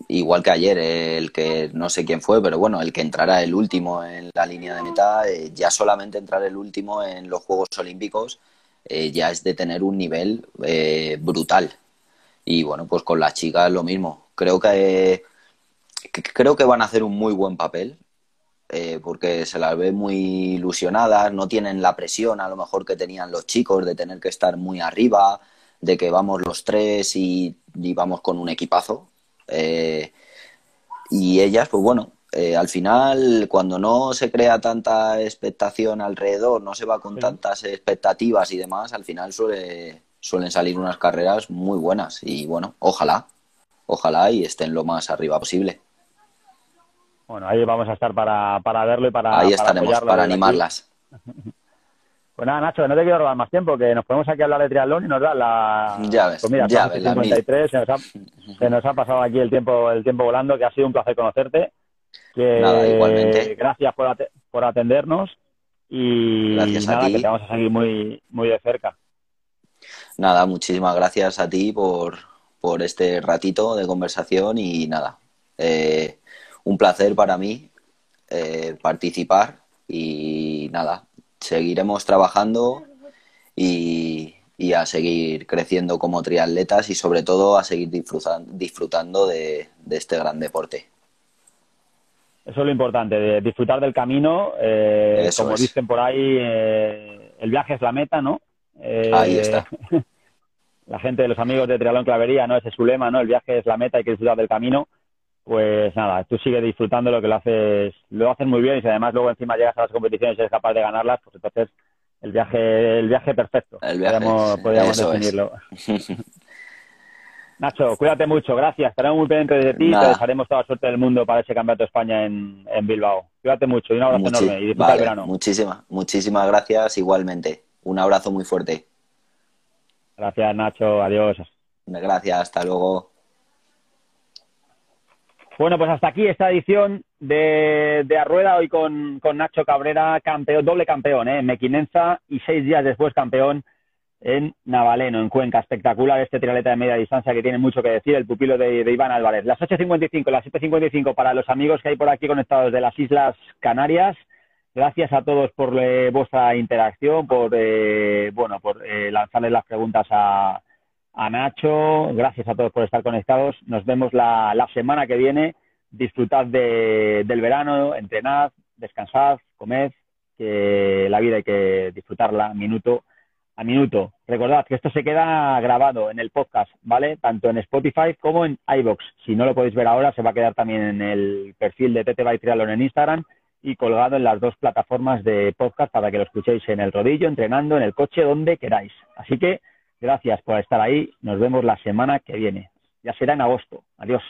igual que ayer, el que no sé quién fue, pero bueno, el que entrara el último en la línea de meta, eh, ya solamente entrar el último en los Juegos Olímpicos eh, ya es de tener un nivel eh, brutal. Y bueno, pues con las chicas lo mismo. Creo que, creo que van a hacer un muy buen papel. porque se las ve muy ilusionadas, no tienen la presión a lo mejor que tenían los chicos de tener que estar muy arriba, de que vamos los tres y vamos con un equipazo, eh, y ellas, pues bueno, eh, al final, cuando no se crea tanta expectación alrededor, no se va con tantas expectativas y demás, al final suele, suelen salir unas carreras muy buenas. Y bueno, ojalá, ojalá y estén lo más arriba posible. Bueno, ahí vamos a estar para, para verlo y para. Ahí estaremos, para animarlas. Pues nada, Nacho, no te quiero robar más tiempo, que nos ponemos aquí a hablar de triatlón y nos da la... Ya ves, pues mira, ya ves, 53, se nos, ha, se nos ha pasado aquí el tiempo el tiempo volando, que ha sido un placer conocerte. Que, nada, igualmente. Gracias por, por atendernos y gracias nada, a ti. que te vamos a seguir muy, muy de cerca. Nada, muchísimas gracias a ti por, por este ratito de conversación y nada, eh, un placer para mí eh, participar y nada, seguiremos trabajando y, a seguir creciendo como triatletas y sobre todo a seguir disfrutando, de, este gran deporte. Eso es lo importante, de disfrutar del camino. Eh, como dicen por ahí, eh, el viaje es la meta, ¿no? Eh, ahí está. La gente, los amigos de Triatlón Clavería, ¿no? Ese es su lema, ¿no? El viaje es la meta, hay que disfrutar del camino. Pues nada, tú sigues disfrutando lo que lo haces, lo haces muy bien y si además luego encima llegas a las competiciones y eres capaz de ganarlas, pues entonces el viaje, el viaje perfecto. El viaje, podríamos, definirlo. Nacho, cuídate mucho, gracias. Estaremos muy pendientes de ti y te dejaremos toda la suerte del mundo para ese campeonato de España en, Bilbao. Cuídate mucho y un abrazo enorme y disfruta el verano. Muchísimas, muchísimas gracias igualmente. Un abrazo muy fuerte. Gracias, Nacho. Adiós. Gracias, hasta luego. Bueno, pues hasta aquí esta edición de, de Arrueda, hoy con, Nacho Cabrera, campeón, doble campeón ¿eh? en Mequinenza y seis días después campeón en Navaleno, en Cuenca. Espectacular este trialeta de media distancia que tiene mucho que decir, el pupilo de, de Iván Álvarez. Las 8.55, las 7.55 para los amigos que hay por aquí conectados de las Islas Canarias. Gracias a todos por eh, vuestra interacción, por eh, bueno, por eh, lanzarles las preguntas a, a Nacho, gracias a todos por estar conectados. Nos vemos la, la semana que viene. Disfrutad de, del verano, entrenad, descansad, comed, que la vida hay que disfrutarla minuto a minuto. Recordad que esto se queda grabado en el podcast, ¿vale? Tanto en Spotify como en iBox. Si no lo podéis ver ahora, se va a quedar también en el perfil de TT by Trialon en Instagram y colgado en las dos plataformas de podcast para que lo escuchéis en el rodillo, entrenando, en el coche, donde queráis. Así que Gracias por estar ahí. Nos vemos la semana que viene. Ya será en agosto. Adiós.